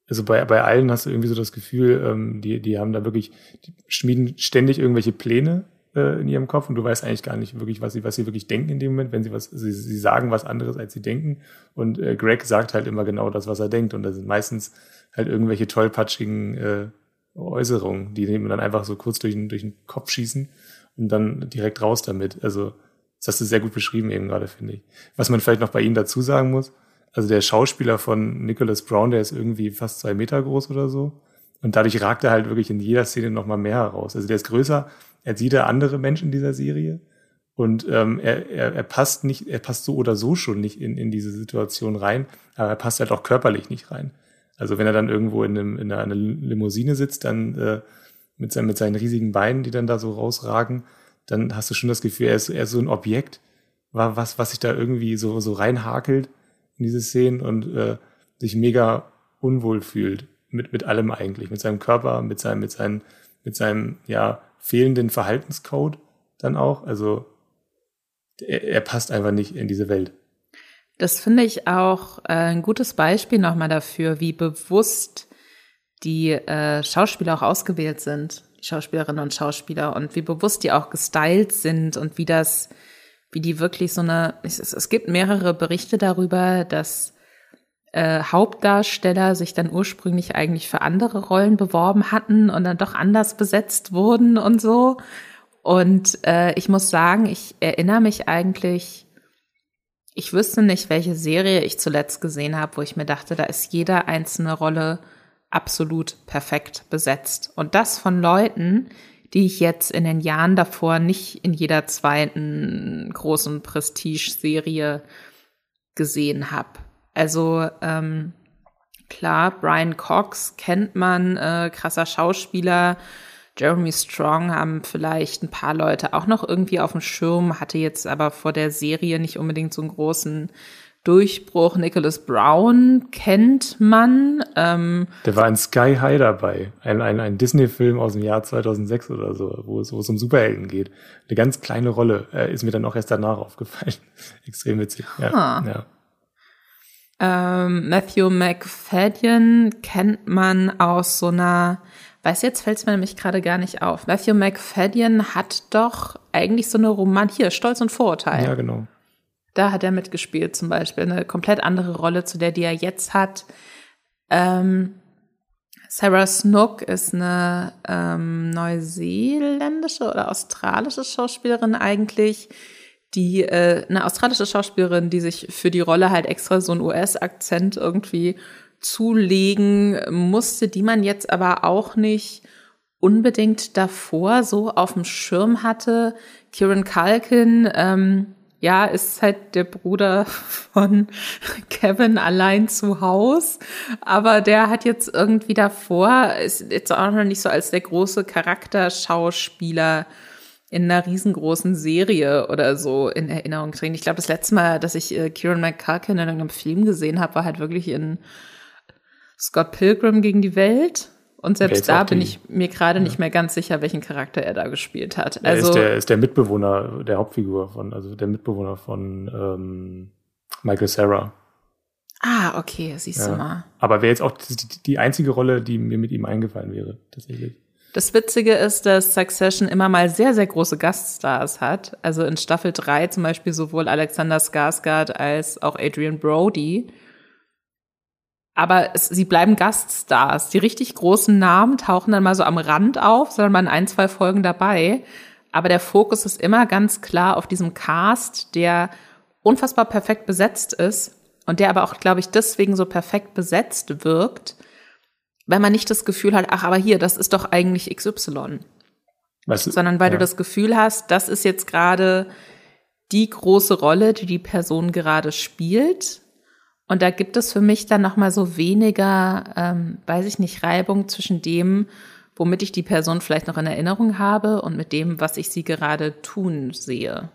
also bei, bei allen hast du irgendwie so das Gefühl, ähm, die, die haben da wirklich, die schmieden ständig irgendwelche Pläne äh, in ihrem Kopf und du weißt eigentlich gar nicht wirklich, was sie, was sie wirklich denken in dem Moment, wenn sie was, sie, sie sagen was anderes, als sie denken. Und äh, Greg sagt halt immer genau das, was er denkt. Und das sind meistens halt irgendwelche tollpatschigen äh, Äußerungen, die dem dann einfach so kurz durch den, durch den Kopf schießen und dann direkt raus damit. Also, das hast du sehr gut beschrieben eben gerade, finde ich. Was man vielleicht noch bei ihnen dazu sagen muss, also der Schauspieler von Nicholas Brown, der ist irgendwie fast zwei Meter groß oder so. Und dadurch ragt er halt wirklich in jeder Szene nochmal mehr heraus. Also der ist größer, er sieht ja andere Menschen in dieser Serie. Und ähm, er, er, er passt nicht, er passt so oder so schon nicht in, in diese Situation rein, aber er passt halt auch körperlich nicht rein. Also wenn er dann irgendwo in, einem, in einer Limousine sitzt, dann äh, mit, seinen, mit seinen riesigen Beinen, die dann da so rausragen, dann hast du schon das Gefühl, er ist, er ist so ein Objekt, was, was sich da irgendwie so, so reinhakelt in diese Szenen und äh, sich mega unwohl fühlt mit, mit allem eigentlich, mit seinem Körper, mit seinem, mit seinem, mit seinem, ja, fehlenden Verhaltenscode dann auch. Also er, er passt einfach nicht in diese Welt. Das finde ich auch äh, ein gutes Beispiel nochmal dafür, wie bewusst die äh, Schauspieler auch ausgewählt sind, die Schauspielerinnen und Schauspieler, und wie bewusst die auch gestylt sind und wie das wie die wirklich so eine, es, es gibt mehrere Berichte darüber, dass äh, Hauptdarsteller sich dann ursprünglich eigentlich für andere Rollen beworben hatten und dann doch anders besetzt wurden und so. Und äh, ich muss sagen, ich erinnere mich eigentlich, ich wüsste nicht, welche Serie ich zuletzt gesehen habe, wo ich mir dachte, da ist jede einzelne Rolle absolut perfekt besetzt. Und das von Leuten, die ich jetzt in den Jahren davor nicht in jeder zweiten großen Prestige-Serie gesehen habe. Also ähm, klar, Brian Cox kennt man, äh, krasser Schauspieler. Jeremy Strong haben vielleicht ein paar Leute auch noch irgendwie auf dem Schirm, hatte jetzt aber vor der Serie nicht unbedingt so einen großen Durchbruch. Nicholas Brown kennt man. Ähm, Der war in Sky High dabei, ein, ein, ein Disney-Film aus dem Jahr 2006 oder so, wo es, wo es um Superhelden geht. Eine ganz kleine Rolle, äh, ist mir dann auch erst danach aufgefallen. Extrem witzig. Ja, ah. ja. Ähm, Matthew McFadden kennt man aus so einer, weiß jetzt fällt es mir nämlich gerade gar nicht auf. Matthew McFadden hat doch eigentlich so eine Roman, hier, Stolz und Vorurteil. Ja, genau. Da hat er mitgespielt zum Beispiel. Eine komplett andere Rolle zu der, die er jetzt hat. Ähm, Sarah Snook ist eine ähm, neuseeländische oder australische Schauspielerin eigentlich, die äh, eine australische Schauspielerin, die sich für die Rolle halt extra so einen US-Akzent irgendwie zulegen musste, die man jetzt aber auch nicht unbedingt davor so auf dem Schirm hatte. Kieran Culkin, ähm, ja, ist halt der Bruder von Kevin allein zu Haus. Aber der hat jetzt irgendwie davor, ist jetzt auch noch nicht so als der große Charakterschauspieler in einer riesengroßen Serie oder so in Erinnerung drin. Ich glaube, das letzte Mal, dass ich äh, Kieran McCulkin in irgendeinem Film gesehen habe, war halt wirklich in Scott Pilgrim gegen die Welt. Und selbst da bin ich mir gerade ja. nicht mehr ganz sicher, welchen Charakter er da gespielt hat. Also er ist der, ist der Mitbewohner der Hauptfigur von, also der Mitbewohner von ähm, Michael Sarah. Ah, okay, siehst ja. du mal. Aber wäre jetzt auch die, die einzige Rolle, die mir mit ihm eingefallen wäre, tatsächlich. Das Witzige ist, dass Succession immer mal sehr, sehr große Gaststars hat. Also in Staffel 3 zum Beispiel sowohl Alexander Skarsgård als auch Adrian Brody aber es, sie bleiben Gaststars. Die richtig großen Namen tauchen dann mal so am Rand auf, sondern mal in ein, zwei Folgen dabei. Aber der Fokus ist immer ganz klar auf diesem Cast, der unfassbar perfekt besetzt ist und der aber auch, glaube ich, deswegen so perfekt besetzt wirkt, weil man nicht das Gefühl hat, ach, aber hier, das ist doch eigentlich XY. Was, sondern weil ja. du das Gefühl hast, das ist jetzt gerade die große Rolle, die die Person gerade spielt und da gibt es für mich dann nochmal so weniger, ähm, weiß ich nicht, Reibung zwischen dem, womit ich die Person vielleicht noch in Erinnerung habe und mit dem, was ich sie gerade tun sehe.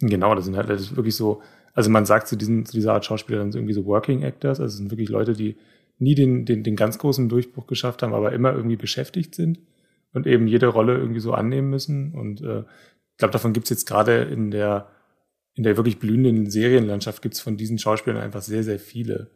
Genau, das sind halt das ist wirklich so, also man sagt zu, diesen, zu dieser Art Schauspieler dann irgendwie so Working Actors, also es sind wirklich Leute, die nie den, den, den ganz großen Durchbruch geschafft haben, aber immer irgendwie beschäftigt sind und eben jede Rolle irgendwie so annehmen müssen. Und äh, ich glaube, davon gibt es jetzt gerade in der in der wirklich blühenden Serienlandschaft gibt es von diesen Schauspielern einfach sehr, sehr viele,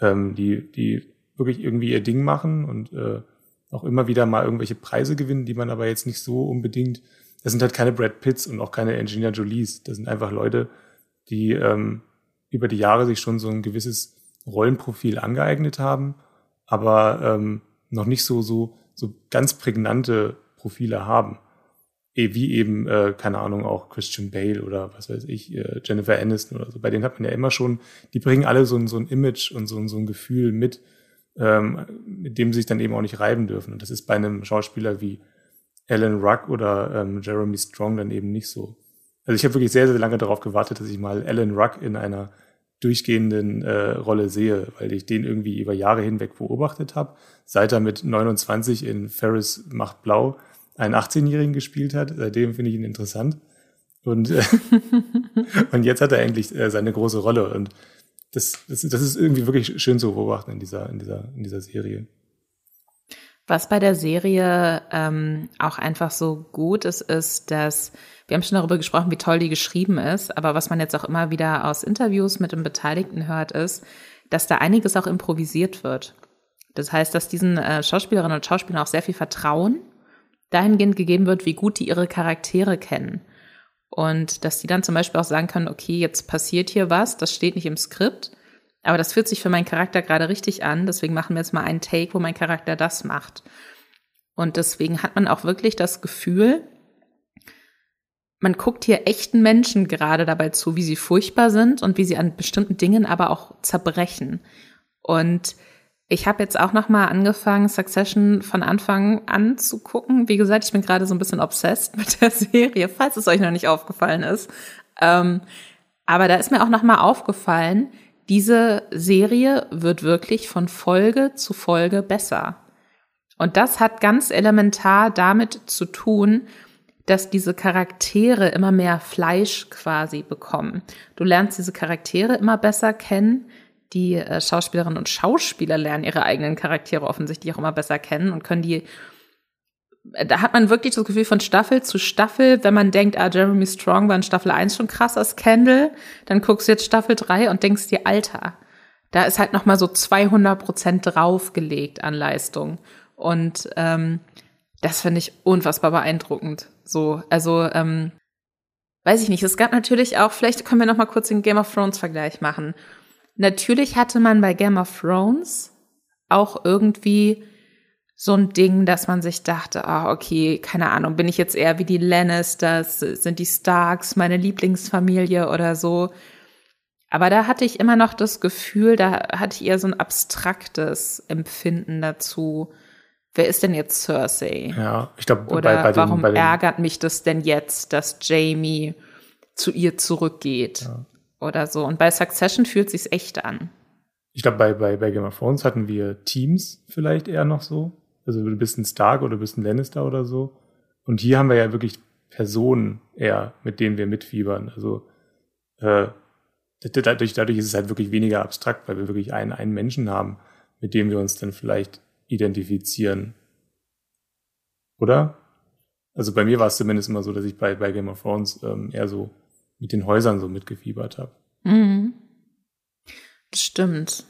ähm, die, die wirklich irgendwie ihr Ding machen und äh, auch immer wieder mal irgendwelche Preise gewinnen, die man aber jetzt nicht so unbedingt. Das sind halt keine Brad Pitts und auch keine Engineer Jolies. Das sind einfach Leute, die ähm, über die Jahre sich schon so ein gewisses Rollenprofil angeeignet haben, aber ähm, noch nicht so so so ganz prägnante Profile haben. Eh, wie eben, äh, keine Ahnung, auch Christian Bale oder was weiß ich, äh, Jennifer Aniston oder so. Bei denen hat man ja immer schon, die bringen alle so ein, so ein Image und so, ein so ein Gefühl mit, ähm, mit dem sie sich dann eben auch nicht reiben dürfen. Und das ist bei einem Schauspieler wie Alan Ruck oder ähm, Jeremy Strong dann eben nicht so. Also ich habe wirklich sehr, sehr lange darauf gewartet, dass ich mal Alan Ruck in einer durchgehenden äh, Rolle sehe, weil ich den irgendwie über Jahre hinweg beobachtet habe. Seit er mit 29 in Ferris macht blau einen 18-Jährigen gespielt hat. Seitdem finde ich ihn interessant. Und, äh, und jetzt hat er endlich äh, seine große Rolle. Und das, das, das ist irgendwie wirklich schön zu beobachten in dieser, in dieser, in dieser Serie. Was bei der Serie ähm, auch einfach so gut ist, ist, dass wir haben schon darüber gesprochen, wie toll die geschrieben ist, aber was man jetzt auch immer wieder aus Interviews mit den Beteiligten hört, ist, dass da einiges auch improvisiert wird. Das heißt, dass diesen äh, Schauspielerinnen und Schauspielern auch sehr viel Vertrauen dahingehend gegeben wird, wie gut die ihre Charaktere kennen. Und dass die dann zum Beispiel auch sagen können, okay, jetzt passiert hier was, das steht nicht im Skript, Aber das fühlt sich für meinen Charakter gerade richtig an. Deswegen machen wir jetzt mal einen Take, wo mein Charakter das macht. Und deswegen hat man auch wirklich das Gefühl, man guckt hier echten Menschen gerade dabei zu, wie sie furchtbar sind und wie sie an bestimmten Dingen aber auch zerbrechen. Und ich habe jetzt auch noch mal angefangen, Succession von Anfang an zu gucken. Wie gesagt, ich bin gerade so ein bisschen obsessed mit der Serie, falls es euch noch nicht aufgefallen ist. Ähm, aber da ist mir auch noch mal aufgefallen, diese Serie wird wirklich von Folge zu Folge besser. Und das hat ganz elementar damit zu tun, dass diese Charaktere immer mehr Fleisch quasi bekommen. Du lernst diese Charaktere immer besser kennen. Die äh, Schauspielerinnen und Schauspieler lernen ihre eigenen Charaktere offensichtlich auch immer besser kennen und können die äh, da hat man wirklich das Gefühl von Staffel zu Staffel, wenn man denkt, ah, Jeremy Strong war in Staffel 1 schon krass als Kendall, dann guckst du jetzt Staffel 3 und denkst dir, Alter, da ist halt noch mal so 200 Prozent draufgelegt an Leistung. Und ähm, das finde ich unfassbar beeindruckend. So, also ähm, weiß ich nicht. Es gab natürlich auch, vielleicht können wir noch mal kurz den Game of Thrones Vergleich machen. Natürlich hatte man bei Game of Thrones auch irgendwie so ein Ding, dass man sich dachte, ah, okay, keine Ahnung, bin ich jetzt eher wie die Lannisters, sind die Starks meine Lieblingsfamilie oder so. Aber da hatte ich immer noch das Gefühl, da hatte ich eher so ein abstraktes Empfinden dazu wer ist denn jetzt Cersei? Ja, ich glaube, Oder bei, bei warum den, bei den, ärgert mich das denn jetzt, dass Jamie zu ihr zurückgeht? Ja. Oder so. Und bei Succession fühlt sich's echt an. Ich glaube, bei, bei, bei Game of Thrones hatten wir Teams vielleicht eher noch so. Also du bist ein Stark oder du bist ein Lannister oder so. Und hier haben wir ja wirklich Personen eher, mit denen wir mitfiebern. Also äh, dadurch, dadurch ist es halt wirklich weniger abstrakt, weil wir wirklich einen, einen Menschen haben, mit dem wir uns dann vielleicht identifizieren. Oder? Also bei mir war es zumindest immer so, dass ich bei, bei Game of Thrones ähm, eher so mit den Häusern so mitgefiebert habe. Mhm. Stimmt.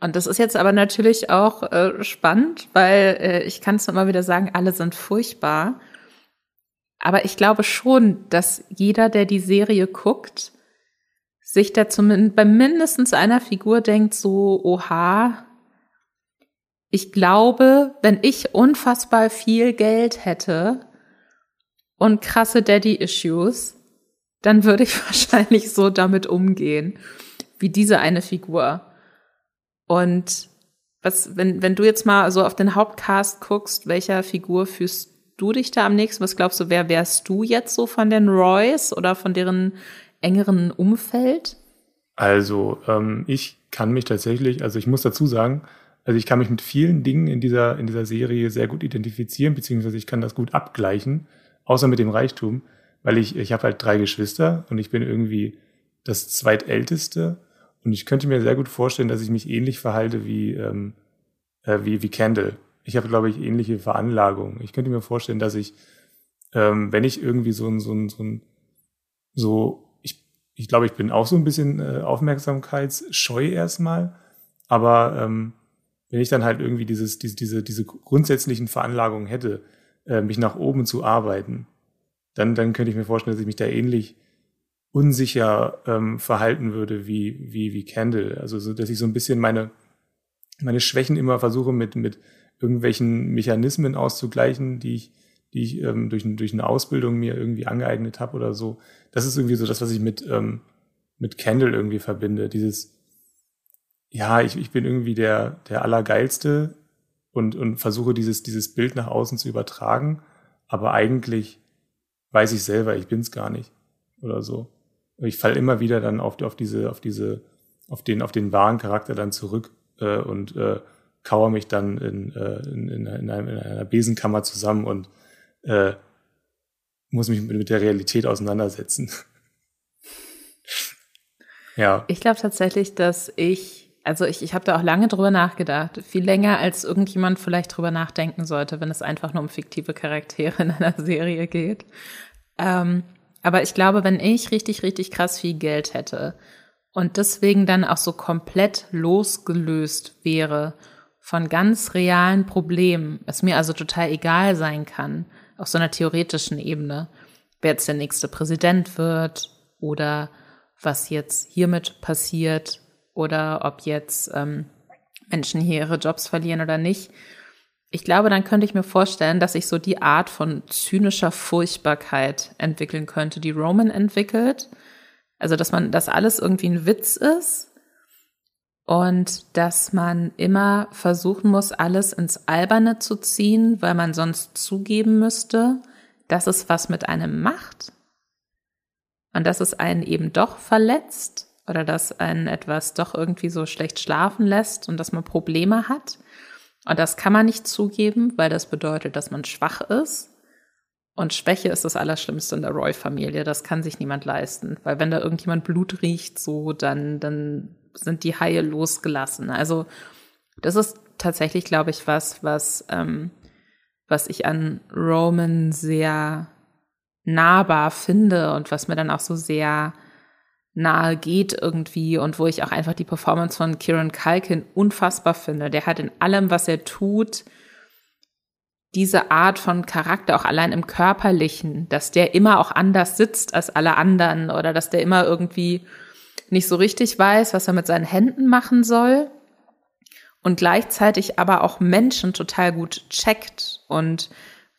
Und das ist jetzt aber natürlich auch äh, spannend, weil äh, ich kann es immer wieder sagen, alle sind furchtbar. Aber ich glaube schon, dass jeder, der die Serie guckt, sich da zumindest bei mindestens einer Figur denkt so, oha, ich glaube, wenn ich unfassbar viel Geld hätte und krasse Daddy-Issues, dann würde ich wahrscheinlich so damit umgehen, wie diese eine Figur. Und was, wenn, wenn du jetzt mal so auf den Hauptcast guckst, welcher Figur fühlst du dich da am nächsten? Was glaubst du, wer wärst du jetzt so von den Roys oder von deren engeren Umfeld? Also, ähm, ich kann mich tatsächlich, also ich muss dazu sagen, also ich kann mich mit vielen Dingen in dieser, in dieser Serie sehr gut identifizieren, beziehungsweise ich kann das gut abgleichen, außer mit dem Reichtum, weil ich, ich habe halt drei Geschwister und ich bin irgendwie das zweitälteste und ich könnte mir sehr gut vorstellen, dass ich mich ähnlich verhalte wie, ähm, äh, wie, wie Kendall. Ich habe, glaube ich, ähnliche Veranlagungen. Ich könnte mir vorstellen, dass ich, ähm, wenn ich irgendwie so ein, so ein, so ein, so, ich, ich glaube, ich bin auch so ein bisschen äh, aufmerksamkeitsscheu erstmal, aber ähm, wenn ich dann halt irgendwie dieses, diese, diese, diese grundsätzlichen Veranlagungen hätte, äh, mich nach oben zu arbeiten, dann, dann könnte ich mir vorstellen, dass ich mich da ähnlich unsicher ähm, verhalten würde wie, wie, wie Candle. Also, so, dass ich so ein bisschen meine, meine Schwächen immer versuche mit, mit irgendwelchen Mechanismen auszugleichen, die ich, die ich ähm, durch, durch eine Ausbildung mir irgendwie angeeignet habe oder so. Das ist irgendwie so das, was ich mit, ähm, mit Candle irgendwie verbinde. Dieses, ja, ich, ich bin irgendwie der, der Allergeilste und, und versuche dieses, dieses Bild nach außen zu übertragen, aber eigentlich weiß ich selber, ich bin's gar nicht oder so. Ich falle immer wieder dann auf, auf diese, auf diese, auf den, auf den wahren Charakter dann zurück äh, und äh, kauere mich dann in, äh, in, in, in, einer, in einer Besenkammer zusammen und äh, muss mich mit, mit der Realität auseinandersetzen. ja. Ich glaube tatsächlich, dass ich also ich, ich habe da auch lange drüber nachgedacht. Viel länger, als irgendjemand vielleicht drüber nachdenken sollte, wenn es einfach nur um fiktive Charaktere in einer Serie geht. Ähm, aber ich glaube, wenn ich richtig, richtig krass viel Geld hätte und deswegen dann auch so komplett losgelöst wäre von ganz realen Problemen, es mir also total egal sein kann, auf so einer theoretischen Ebene, wer jetzt der nächste Präsident wird oder was jetzt hiermit passiert oder ob jetzt ähm, Menschen hier ihre Jobs verlieren oder nicht. Ich glaube, dann könnte ich mir vorstellen, dass sich so die Art von zynischer Furchtbarkeit entwickeln könnte, die Roman entwickelt. Also, dass man, dass alles irgendwie ein Witz ist und dass man immer versuchen muss, alles ins Alberne zu ziehen, weil man sonst zugeben müsste, dass es was mit einem macht und dass es einen eben doch verletzt oder dass einen etwas doch irgendwie so schlecht schlafen lässt und dass man Probleme hat. Und das kann man nicht zugeben, weil das bedeutet, dass man schwach ist. Und Schwäche ist das Allerschlimmste in der Roy-Familie. Das kann sich niemand leisten. Weil wenn da irgendjemand Blut riecht, so, dann, dann sind die Haie losgelassen. Also, das ist tatsächlich, glaube ich, was, was, ähm, was ich an Roman sehr nahbar finde und was mir dann auch so sehr nahe geht irgendwie und wo ich auch einfach die Performance von Kieran Culkin unfassbar finde. Der hat in allem, was er tut, diese Art von Charakter auch allein im körperlichen, dass der immer auch anders sitzt als alle anderen oder dass der immer irgendwie nicht so richtig weiß, was er mit seinen Händen machen soll und gleichzeitig aber auch Menschen total gut checkt und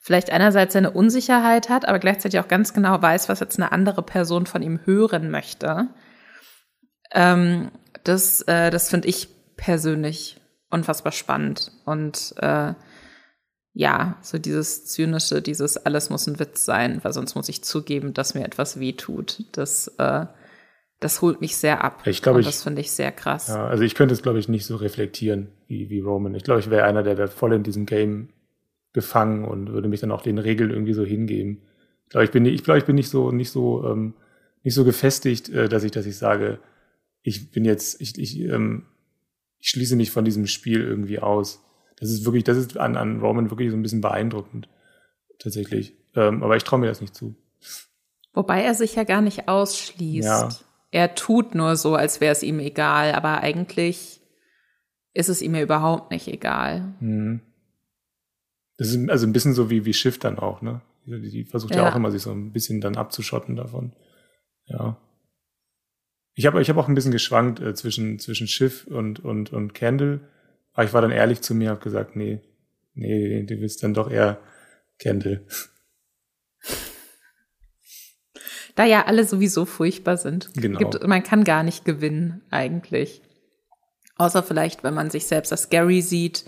vielleicht einerseits seine Unsicherheit hat, aber gleichzeitig auch ganz genau weiß, was jetzt eine andere Person von ihm hören möchte. Ähm, das äh, das finde ich persönlich unfassbar spannend. Und äh, ja, so dieses zynische, dieses alles muss ein Witz sein, weil sonst muss ich zugeben, dass mir etwas weh tut. Das, äh, das holt mich sehr ab. Ich glaube, das finde ich sehr krass. Ja, also ich könnte es, glaube ich, nicht so reflektieren wie, wie Roman. Ich glaube, ich wäre einer, der wäre voll in diesem Game gefangen und würde mich dann auch den Regeln irgendwie so hingeben. Ich glaube, ich bin, ich glaube, ich bin nicht so, nicht so, ähm, nicht so gefestigt, äh, dass ich, dass ich sage, ich bin jetzt, ich, ich, ähm, ich schließe mich von diesem Spiel irgendwie aus. Das ist wirklich, das ist an, an Roman wirklich so ein bisschen beeindruckend. Tatsächlich. Ähm, aber ich traue mir das nicht zu. Wobei er sich ja gar nicht ausschließt. Ja. Er tut nur so, als wäre es ihm egal, aber eigentlich ist es ihm ja überhaupt nicht egal. Mhm. Das ist also ein bisschen so wie, wie Schiff dann auch, ne? Die, die versucht ja. ja. auch immer, sich so ein bisschen dann abzuschotten davon. Ja. Ich habe ich hab auch ein bisschen geschwankt äh, zwischen, zwischen Schiff und, und, und Candle. Aber ich war dann ehrlich zu mir, habe gesagt, nee, nee, du willst dann doch eher Candle. Da ja alle sowieso furchtbar sind. Genau. Gibt, man kann gar nicht gewinnen, eigentlich. Außer vielleicht, wenn man sich selbst als Gary sieht,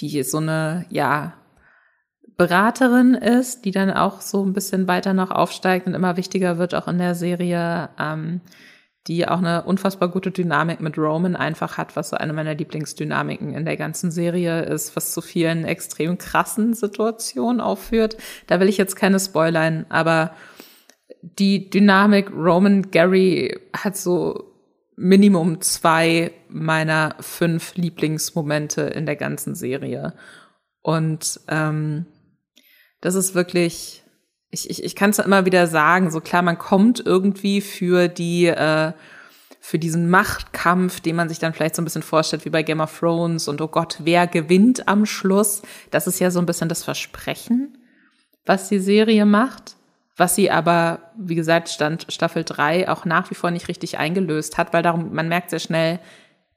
die so eine, ja, Beraterin ist, die dann auch so ein bisschen weiter noch aufsteigt und immer wichtiger wird, auch in der Serie, ähm, die auch eine unfassbar gute Dynamik mit Roman einfach hat, was so eine meiner Lieblingsdynamiken in der ganzen Serie ist, was zu vielen extrem krassen Situationen aufführt. Da will ich jetzt keine spoilern, aber die Dynamik Roman Gary hat so Minimum zwei meiner fünf Lieblingsmomente in der ganzen Serie. Und ähm, das ist wirklich, ich, ich, ich kann es immer wieder sagen, so klar, man kommt irgendwie für die, äh, für diesen Machtkampf, den man sich dann vielleicht so ein bisschen vorstellt, wie bei Game of Thrones und oh Gott, wer gewinnt am Schluss? Das ist ja so ein bisschen das Versprechen, was die Serie macht, was sie aber, wie gesagt, stand Staffel 3 auch nach wie vor nicht richtig eingelöst hat, weil darum, man merkt sehr schnell,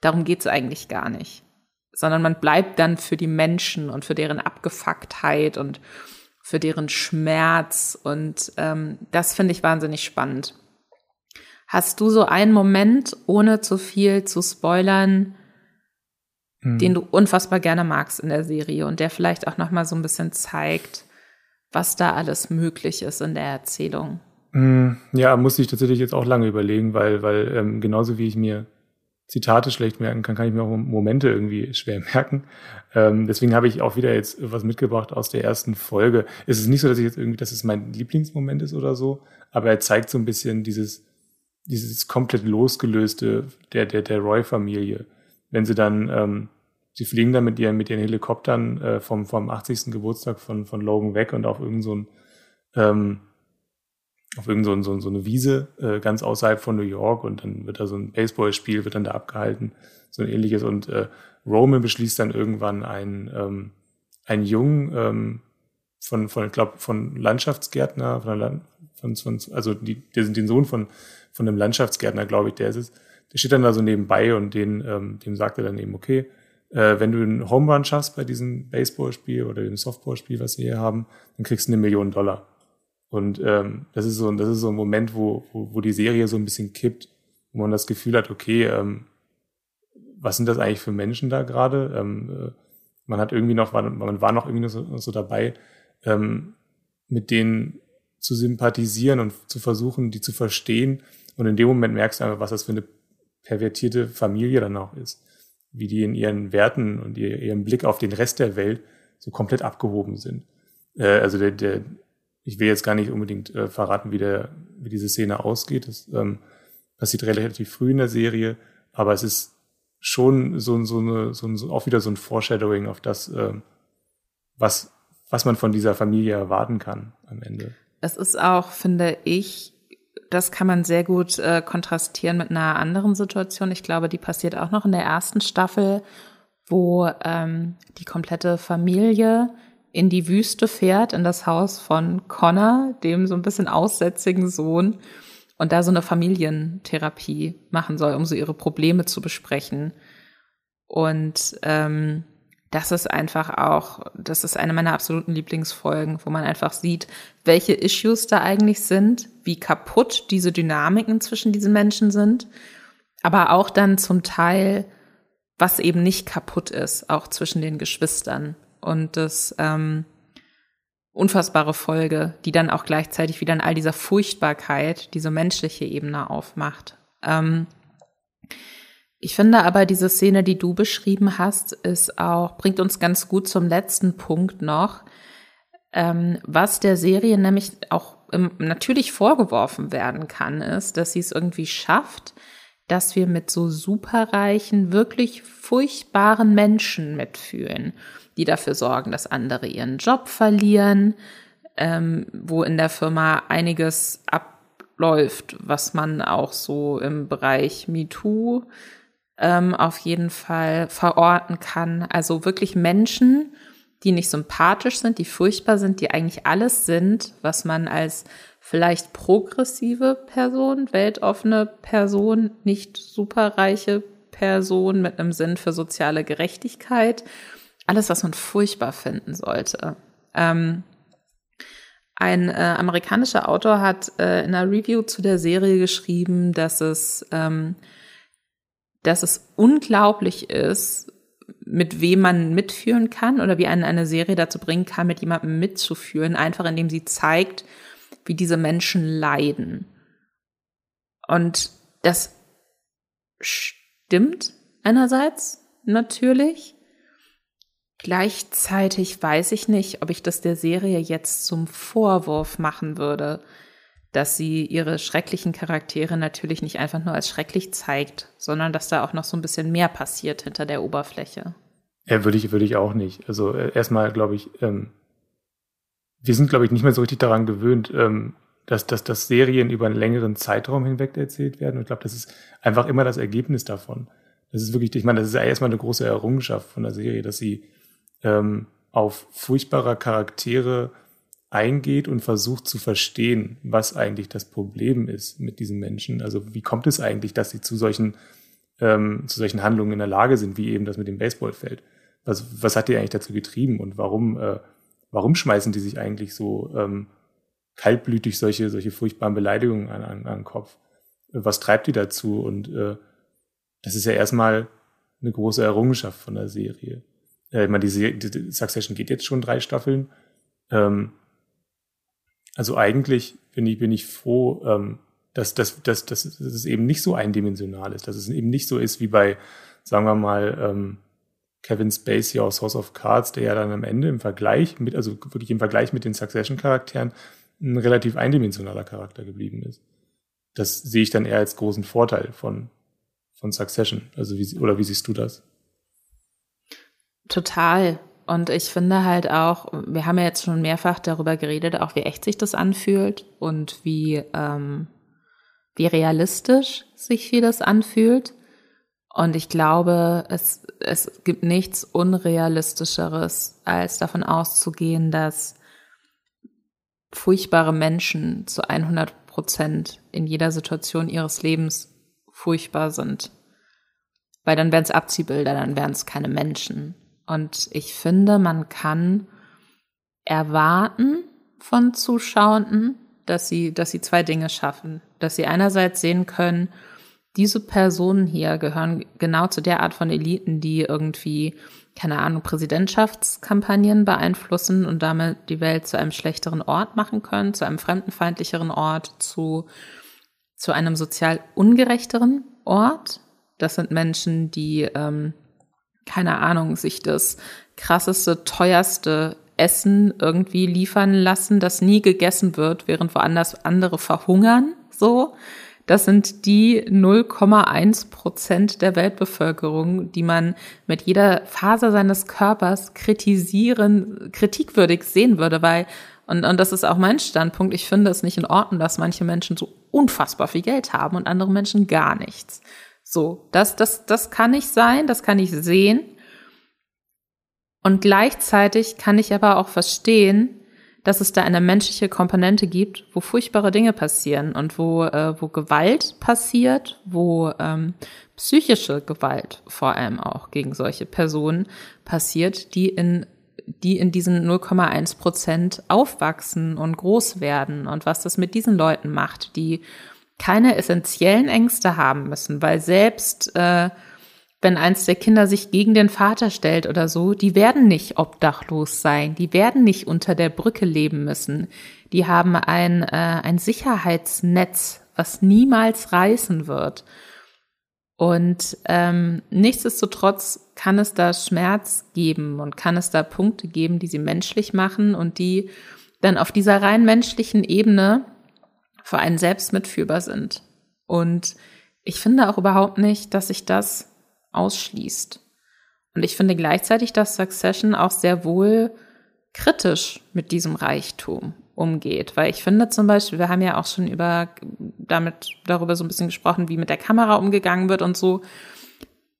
darum geht's eigentlich gar nicht. Sondern man bleibt dann für die Menschen und für deren Abgefucktheit und für deren Schmerz. Und ähm, das finde ich wahnsinnig spannend. Hast du so einen Moment, ohne zu viel zu spoilern, hm. den du unfassbar gerne magst in der Serie und der vielleicht auch noch mal so ein bisschen zeigt, was da alles möglich ist in der Erzählung? Hm, ja, muss ich tatsächlich jetzt auch lange überlegen, weil, weil ähm, genauso wie ich mir Zitate schlecht merken kann, kann ich mir auch Momente irgendwie schwer merken. Ähm, deswegen habe ich auch wieder jetzt was mitgebracht aus der ersten Folge. Es ist nicht so, dass ich jetzt irgendwie, dass es mein Lieblingsmoment ist oder so, aber er zeigt so ein bisschen dieses, dieses komplett losgelöste der, der, der Roy-Familie. Wenn sie dann, ähm, sie fliegen dann mit ihren, mit ihren Helikoptern äh, vom, vom 80. Geburtstag von, von Logan weg und auf irgendein so ähm, auf irgendeine so, so, so eine Wiese äh, ganz außerhalb von New York und dann wird da so ein Baseballspiel, wird dann da abgehalten, so ein ähnliches. Und äh, Roman beschließt dann irgendwann ein ähm, ein Jungen ähm, von, von ich glaube, von Landschaftsgärtner, von, Land, von, von also die, der sind den Sohn von, von einem Landschaftsgärtner, glaube ich, der ist es, der steht dann da so nebenbei und den, ähm, dem sagt er dann eben, okay, äh, wenn du einen Home Run schaffst bei diesem Baseballspiel oder dem Softballspiel, was wir hier haben, dann kriegst du eine Million Dollar. Und ähm, das ist so, das ist so ein Moment, wo, wo, wo die Serie so ein bisschen kippt, wo man das Gefühl hat, okay, ähm, was sind das eigentlich für Menschen da gerade? Ähm, äh, man hat irgendwie noch, man war noch irgendwie noch so, so dabei, ähm, mit denen zu sympathisieren und zu versuchen, die zu verstehen. Und in dem Moment merkst du einfach, was das für eine pervertierte Familie dann auch ist. Wie die in ihren Werten und ihrem Blick auf den Rest der Welt so komplett abgehoben sind. Äh, also der, der, ich will jetzt gar nicht unbedingt äh, verraten, wie, der, wie diese Szene ausgeht. Das ähm, passiert relativ früh in der Serie, aber es ist schon so, so, eine, so, so auch wieder so ein Foreshadowing auf das, ähm, was, was man von dieser Familie erwarten kann am Ende. Es ist auch, finde ich, das kann man sehr gut äh, kontrastieren mit einer anderen Situation. Ich glaube, die passiert auch noch in der ersten Staffel, wo ähm, die komplette Familie in die Wüste fährt, in das Haus von Connor, dem so ein bisschen aussätzigen Sohn, und da so eine Familientherapie machen soll, um so ihre Probleme zu besprechen. Und ähm, das ist einfach auch, das ist eine meiner absoluten Lieblingsfolgen, wo man einfach sieht, welche Issues da eigentlich sind, wie kaputt diese Dynamiken zwischen diesen Menschen sind, aber auch dann zum Teil, was eben nicht kaputt ist, auch zwischen den Geschwistern. Und das ähm, unfassbare Folge, die dann auch gleichzeitig wieder in all dieser Furchtbarkeit diese menschliche Ebene aufmacht. Ähm, ich finde aber diese Szene, die du beschrieben hast, ist auch, bringt uns ganz gut zum letzten Punkt noch, ähm, was der Serie nämlich auch im, natürlich vorgeworfen werden kann, ist, dass sie es irgendwie schafft, dass wir mit so superreichen, wirklich furchtbaren Menschen mitfühlen, die dafür sorgen, dass andere ihren Job verlieren, ähm, wo in der Firma einiges abläuft, was man auch so im Bereich MeToo ähm, auf jeden Fall verorten kann. Also wirklich Menschen, die nicht sympathisch sind, die furchtbar sind, die eigentlich alles sind, was man als vielleicht progressive Person, weltoffene Person, nicht superreiche Person mit einem Sinn für soziale Gerechtigkeit, alles, was man furchtbar finden sollte. Ähm, ein äh, amerikanischer Autor hat äh, in einer Review zu der Serie geschrieben, dass es ähm, dass es unglaublich ist, mit wem man mitführen kann oder wie einen eine Serie dazu bringen kann, mit jemandem mitzuführen, einfach indem sie zeigt, wie diese Menschen leiden. Und das stimmt einerseits natürlich. Gleichzeitig weiß ich nicht, ob ich das der Serie jetzt zum Vorwurf machen würde, dass sie ihre schrecklichen Charaktere natürlich nicht einfach nur als schrecklich zeigt, sondern dass da auch noch so ein bisschen mehr passiert hinter der Oberfläche. Ja, würde ich, würde ich auch nicht. Also äh, erstmal glaube ich, ähm, wir sind, glaube ich, nicht mehr so richtig daran gewöhnt, ähm, dass, dass, dass Serien über einen längeren Zeitraum hinweg erzählt werden. Und ich glaube, das ist einfach immer das Ergebnis davon. Das ist wirklich, ich meine, das ist ja erstmal eine große Errungenschaft von der Serie, dass sie ähm, auf furchtbare Charaktere eingeht und versucht zu verstehen, was eigentlich das Problem ist mit diesen Menschen. Also wie kommt es eigentlich, dass sie zu solchen, ähm, zu solchen Handlungen in der Lage sind, wie eben das mit dem Baseballfeld? Was, was hat die eigentlich dazu getrieben und warum, äh, warum schmeißen die sich eigentlich so ähm, kaltblütig solche, solche furchtbaren Beleidigungen an, an, an den Kopf? Was treibt die dazu? Und äh, das ist ja erstmal eine große Errungenschaft von der Serie. Äh, ich meine, die, die Succession geht jetzt schon drei Staffeln. Ähm, also eigentlich bin ich, bin ich froh, ähm, dass, dass, dass, dass, dass es eben nicht so eindimensional ist, dass es eben nicht so ist wie bei, sagen wir mal, ähm, Kevin Spacey aus House of Cards, der ja dann am Ende im Vergleich mit, also wirklich im Vergleich mit den Succession-Charakteren ein relativ eindimensionaler Charakter geblieben ist. Das sehe ich dann eher als großen Vorteil von, von Succession. Also wie, oder wie siehst du das? Total. Und ich finde halt auch, wir haben ja jetzt schon mehrfach darüber geredet, auch wie echt sich das anfühlt und wie, ähm, wie realistisch sich vieles anfühlt. Und ich glaube, es, es gibt nichts Unrealistischeres, als davon auszugehen, dass furchtbare Menschen zu 100 Prozent in jeder Situation ihres Lebens furchtbar sind. Weil dann wären es Abziehbilder, dann wären es keine Menschen. Und ich finde, man kann erwarten von Zuschauenden, dass sie, dass sie zwei Dinge schaffen. Dass sie einerseits sehen können, diese Personen hier gehören genau zu der Art von Eliten, die irgendwie, keine Ahnung, Präsidentschaftskampagnen beeinflussen und damit die Welt zu einem schlechteren Ort machen können, zu einem fremdenfeindlicheren Ort, zu, zu einem sozial ungerechteren Ort. Das sind Menschen, die, ähm, keine Ahnung, sich das krasseste, teuerste Essen irgendwie liefern lassen, das nie gegessen wird, während woanders andere verhungern, so. Das sind die 0,1 Prozent der Weltbevölkerung, die man mit jeder Faser seines Körpers kritisieren, kritikwürdig sehen würde, weil, und, und das ist auch mein Standpunkt, ich finde es nicht in Ordnung, dass manche Menschen so unfassbar viel Geld haben und andere Menschen gar nichts. So, das, das, das kann nicht sein, das kann ich sehen. Und gleichzeitig kann ich aber auch verstehen, dass es da eine menschliche Komponente gibt, wo furchtbare Dinge passieren und wo, äh, wo Gewalt passiert, wo ähm, psychische Gewalt vor allem auch gegen solche Personen passiert, die in die in diesen 0,1 Prozent aufwachsen und groß werden und was das mit diesen Leuten macht, die keine essentiellen Ängste haben müssen, weil selbst äh, wenn eins der Kinder sich gegen den Vater stellt oder so, die werden nicht obdachlos sein, die werden nicht unter der Brücke leben müssen. Die haben ein, äh, ein Sicherheitsnetz, was niemals reißen wird. Und ähm, nichtsdestotrotz kann es da Schmerz geben und kann es da Punkte geben, die sie menschlich machen und die dann auf dieser rein menschlichen Ebene für einen selbst mitfühlbar sind. Und ich finde auch überhaupt nicht, dass sich das ausschließt. Und ich finde gleichzeitig, dass Succession auch sehr wohl kritisch mit diesem Reichtum umgeht, weil ich finde zum Beispiel, wir haben ja auch schon über damit darüber so ein bisschen gesprochen, wie mit der Kamera umgegangen wird und so.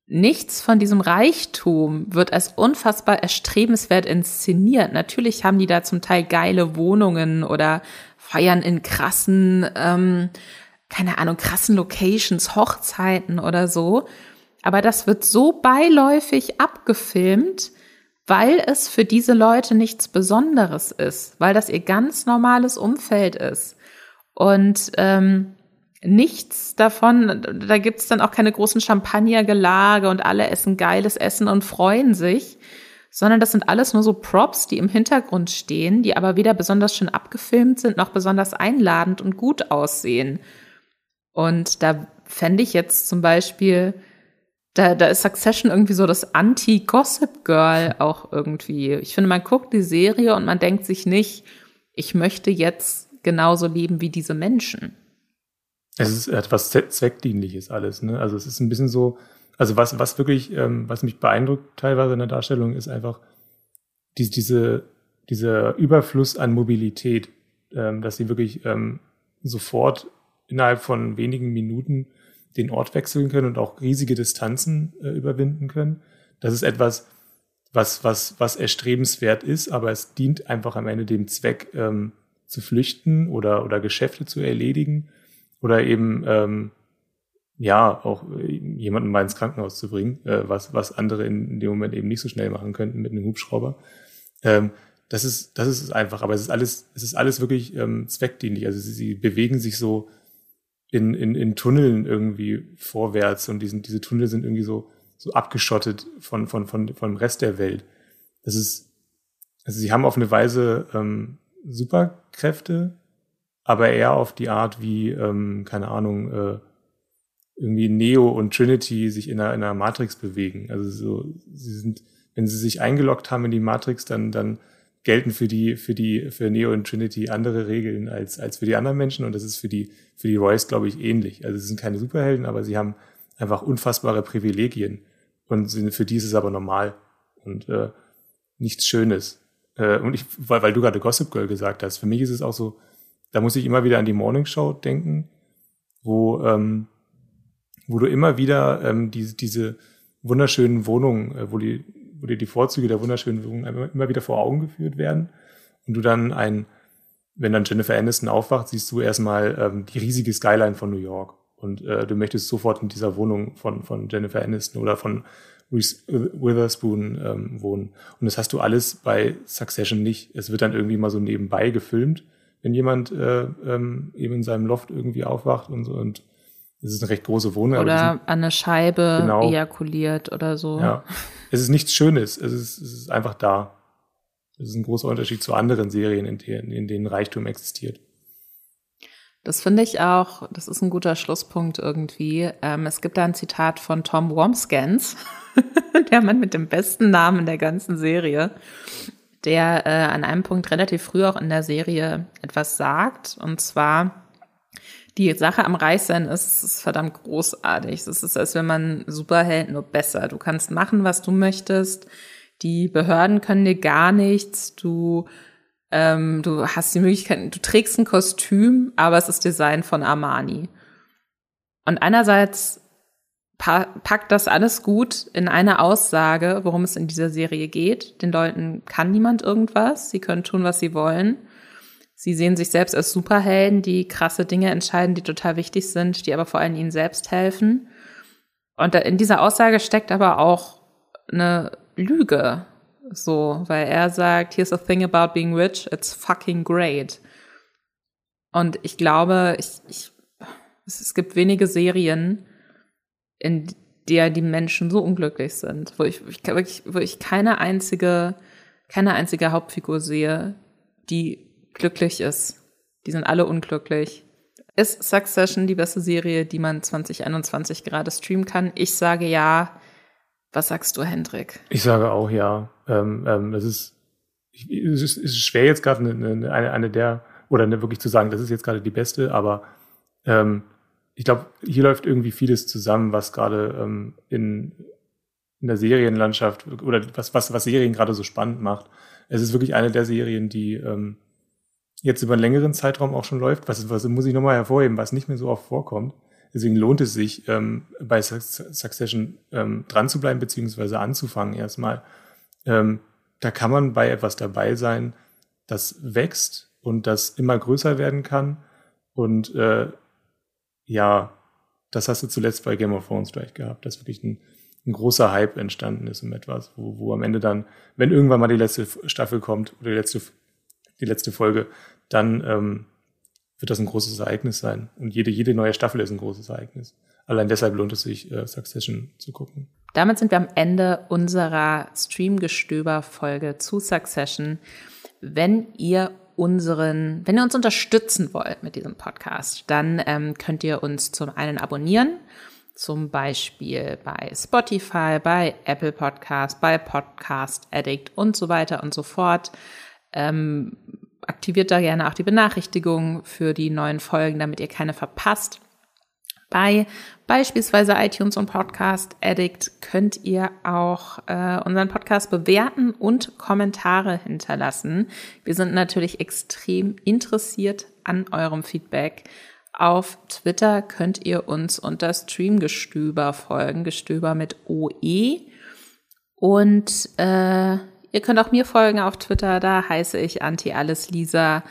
Nichts von diesem Reichtum wird als unfassbar erstrebenswert inszeniert. Natürlich haben die da zum Teil geile Wohnungen oder feiern in krassen, ähm, keine Ahnung, krassen Locations, Hochzeiten oder so. Aber das wird so beiläufig abgefilmt, weil es für diese Leute nichts Besonderes ist, weil das ihr ganz normales Umfeld ist. Und ähm, nichts davon, da gibt's dann auch keine großen Champagnergelage und alle essen geiles Essen und freuen sich, sondern das sind alles nur so Props, die im Hintergrund stehen, die aber weder besonders schön abgefilmt sind, noch besonders einladend und gut aussehen. Und da fände ich jetzt zum Beispiel da, da ist Succession irgendwie so das Anti-Gossip Girl auch irgendwie. Ich finde, man guckt die Serie und man denkt sich nicht, ich möchte jetzt genauso leben wie diese Menschen. Es ist etwas Zweckdienliches alles, ne? Also es ist ein bisschen so, also was, was wirklich, ähm, was mich beeindruckt teilweise in der Darstellung, ist einfach die, diese, dieser Überfluss an Mobilität, ähm, dass sie wirklich ähm, sofort innerhalb von wenigen Minuten den Ort wechseln können und auch riesige Distanzen äh, überwinden können. Das ist etwas, was, was, was erstrebenswert ist, aber es dient einfach am Ende dem Zweck, ähm, zu flüchten oder, oder Geschäfte zu erledigen oder eben, ähm, ja, auch jemanden mal ins Krankenhaus zu bringen, äh, was, was andere in, dem Moment eben nicht so schnell machen könnten mit einem Hubschrauber. Ähm, das ist, das ist einfach, aber es ist alles, es ist alles wirklich ähm, zweckdienlich. Also sie, sie bewegen sich so in, in, in Tunneln irgendwie vorwärts und diesen, diese Tunnel sind irgendwie so, so abgeschottet von, von, von, vom Rest der Welt. Das ist, also sie haben auf eine Weise ähm, Superkräfte, aber eher auf die Art wie, ähm, keine Ahnung, äh, irgendwie Neo und Trinity sich in einer, in einer Matrix bewegen. Also so, sie sind, wenn sie sich eingeloggt haben in die Matrix, dann, dann gelten für die, für die, für Neo und Trinity andere Regeln als, als für die anderen Menschen und das ist für die, für die Royce, glaube ich, ähnlich. Also sie sind keine Superhelden, aber sie haben einfach unfassbare Privilegien und sind, für die ist es aber normal und äh, nichts Schönes. Äh, und ich, weil, weil du gerade Gossip Girl gesagt hast, für mich ist es auch so, da muss ich immer wieder an die Morning Show denken, wo, ähm, wo du immer wieder ähm, diese, diese wunderschönen Wohnungen, äh, wo die wo dir die Vorzüge der wunderschönen Wohnung immer wieder vor Augen geführt werden und du dann ein, wenn dann Jennifer Aniston aufwacht, siehst du erstmal ähm, die riesige Skyline von New York und äh, du möchtest sofort in dieser Wohnung von, von Jennifer Aniston oder von Reese Witherspoon ähm, wohnen. Und das hast du alles bei Succession nicht. Es wird dann irgendwie mal so nebenbei gefilmt, wenn jemand äh, ähm, eben in seinem Loft irgendwie aufwacht und so und es ist eine recht große Wohnung. Oder an eine Scheibe genau, ejakuliert oder so. Ja. Es ist nichts Schönes. Es ist, es ist einfach da. Das ist ein großer Unterschied zu anderen Serien, in denen, in denen Reichtum existiert. Das finde ich auch, das ist ein guter Schlusspunkt irgendwie. Ähm, es gibt da ein Zitat von Tom Womskans, der Mann mit dem besten Namen der ganzen Serie, der äh, an einem Punkt relativ früh auch in der Serie etwas sagt. Und zwar, die Sache am Reichsein ist, ist verdammt großartig. Es ist, als wenn man Superheld nur besser. Du kannst machen, was du möchtest. Die Behörden können dir gar nichts. Du ähm, du hast die Möglichkeit, du trägst ein Kostüm, aber es ist Design von Armani. Und einerseits pa packt das alles gut in eine Aussage, worum es in dieser Serie geht. Den Leuten kann niemand irgendwas. Sie können tun, was sie wollen. Sie sehen sich selbst als Superhelden, die krasse Dinge entscheiden, die total wichtig sind, die aber vor allem ihnen selbst helfen. Und in dieser Aussage steckt aber auch eine Lüge. So, weil er sagt, here's the thing about being rich, it's fucking great. Und ich glaube, ich, ich, es gibt wenige Serien, in der die Menschen so unglücklich sind, wo ich, ich wo ich keine einzige, keine einzige Hauptfigur sehe, die glücklich ist. Die sind alle unglücklich. Ist Succession die beste Serie, die man 2021 gerade streamen kann? Ich sage ja. Was sagst du, Hendrik? Ich sage auch ja. Ähm, ähm, das ist, es ist, es ist schwer jetzt gerade eine, eine, eine der, oder eine wirklich zu sagen, das ist jetzt gerade die beste, aber ähm, ich glaube, hier läuft irgendwie vieles zusammen, was gerade ähm, in, in der Serienlandschaft oder was, was, was Serien gerade so spannend macht. Es ist wirklich eine der Serien, die ähm, jetzt über einen längeren Zeitraum auch schon läuft. Was, was muss ich nochmal hervorheben, was nicht mehr so oft vorkommt. Deswegen lohnt es sich, ähm, bei Succession ähm, dran zu bleiben, beziehungsweise anzufangen erstmal. Ähm, da kann man bei etwas dabei sein, das wächst und das immer größer werden kann. Und äh, ja, das hast du zuletzt bei Game of Thrones vielleicht gehabt, dass wirklich ein, ein großer Hype entstanden ist um etwas, wo, wo am Ende dann, wenn irgendwann mal die letzte Staffel kommt oder die letzte, die letzte Folge, dann ähm, wird das ein großes Ereignis sein. Und jede, jede neue Staffel ist ein großes Ereignis. Allein deshalb lohnt es sich, äh, Succession zu gucken. Damit sind wir am Ende unserer Streamgestöber-Folge zu Succession. Wenn ihr unseren, wenn ihr uns unterstützen wollt mit diesem Podcast, dann ähm, könnt ihr uns zum einen abonnieren, zum Beispiel bei Spotify, bei Apple Podcast, bei Podcast Addict und so weiter und so fort. Ähm, aktiviert da gerne auch die Benachrichtigungen für die neuen Folgen, damit ihr keine verpasst. Bei beispielsweise iTunes und Podcast Addict könnt ihr auch äh, unseren Podcast bewerten und Kommentare hinterlassen. Wir sind natürlich extrem interessiert an eurem Feedback. Auf Twitter könnt ihr uns unter Streamgestöber folgen, Gestöber mit OE. Und äh, Ihr könnt auch mir folgen auf Twitter, da heiße ich Anti-Alles-Lisa.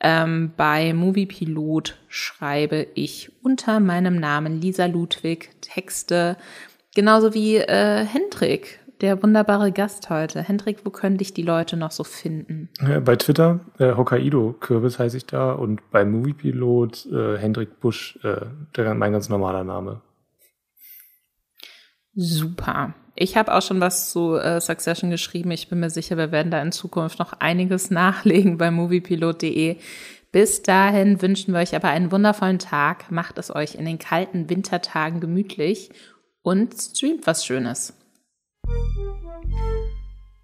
Ähm, bei Moviepilot schreibe ich unter meinem Namen Lisa Ludwig Texte, genauso wie äh, Hendrik, der wunderbare Gast heute. Hendrik, wo können dich die Leute noch so finden? Ja, bei Twitter, äh, Hokkaido Kürbis heiße ich da und bei Moviepilot äh, Hendrik Busch, äh, der, mein ganz normaler Name. Super. Ich habe auch schon was zu äh, Succession geschrieben. Ich bin mir sicher, wir werden da in Zukunft noch einiges nachlegen bei moviepilot.de. Bis dahin wünschen wir euch aber einen wundervollen Tag. Macht es euch in den kalten Wintertagen gemütlich und streamt was Schönes.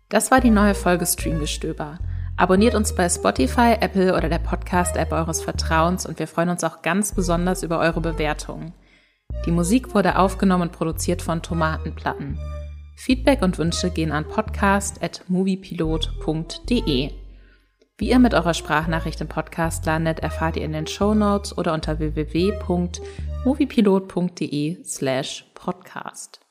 Das war die neue Folge Streamgestöber. Abonniert uns bei Spotify, Apple oder der Podcast-App eures Vertrauens und wir freuen uns auch ganz besonders über eure Bewertungen. Die Musik wurde aufgenommen und produziert von Tomatenplatten. Feedback und Wünsche gehen an podcast.moviepilot.de. Wie ihr mit eurer Sprachnachricht im Podcast landet, erfahrt ihr in den Show Notes oder unter www.moviepilot.de slash podcast.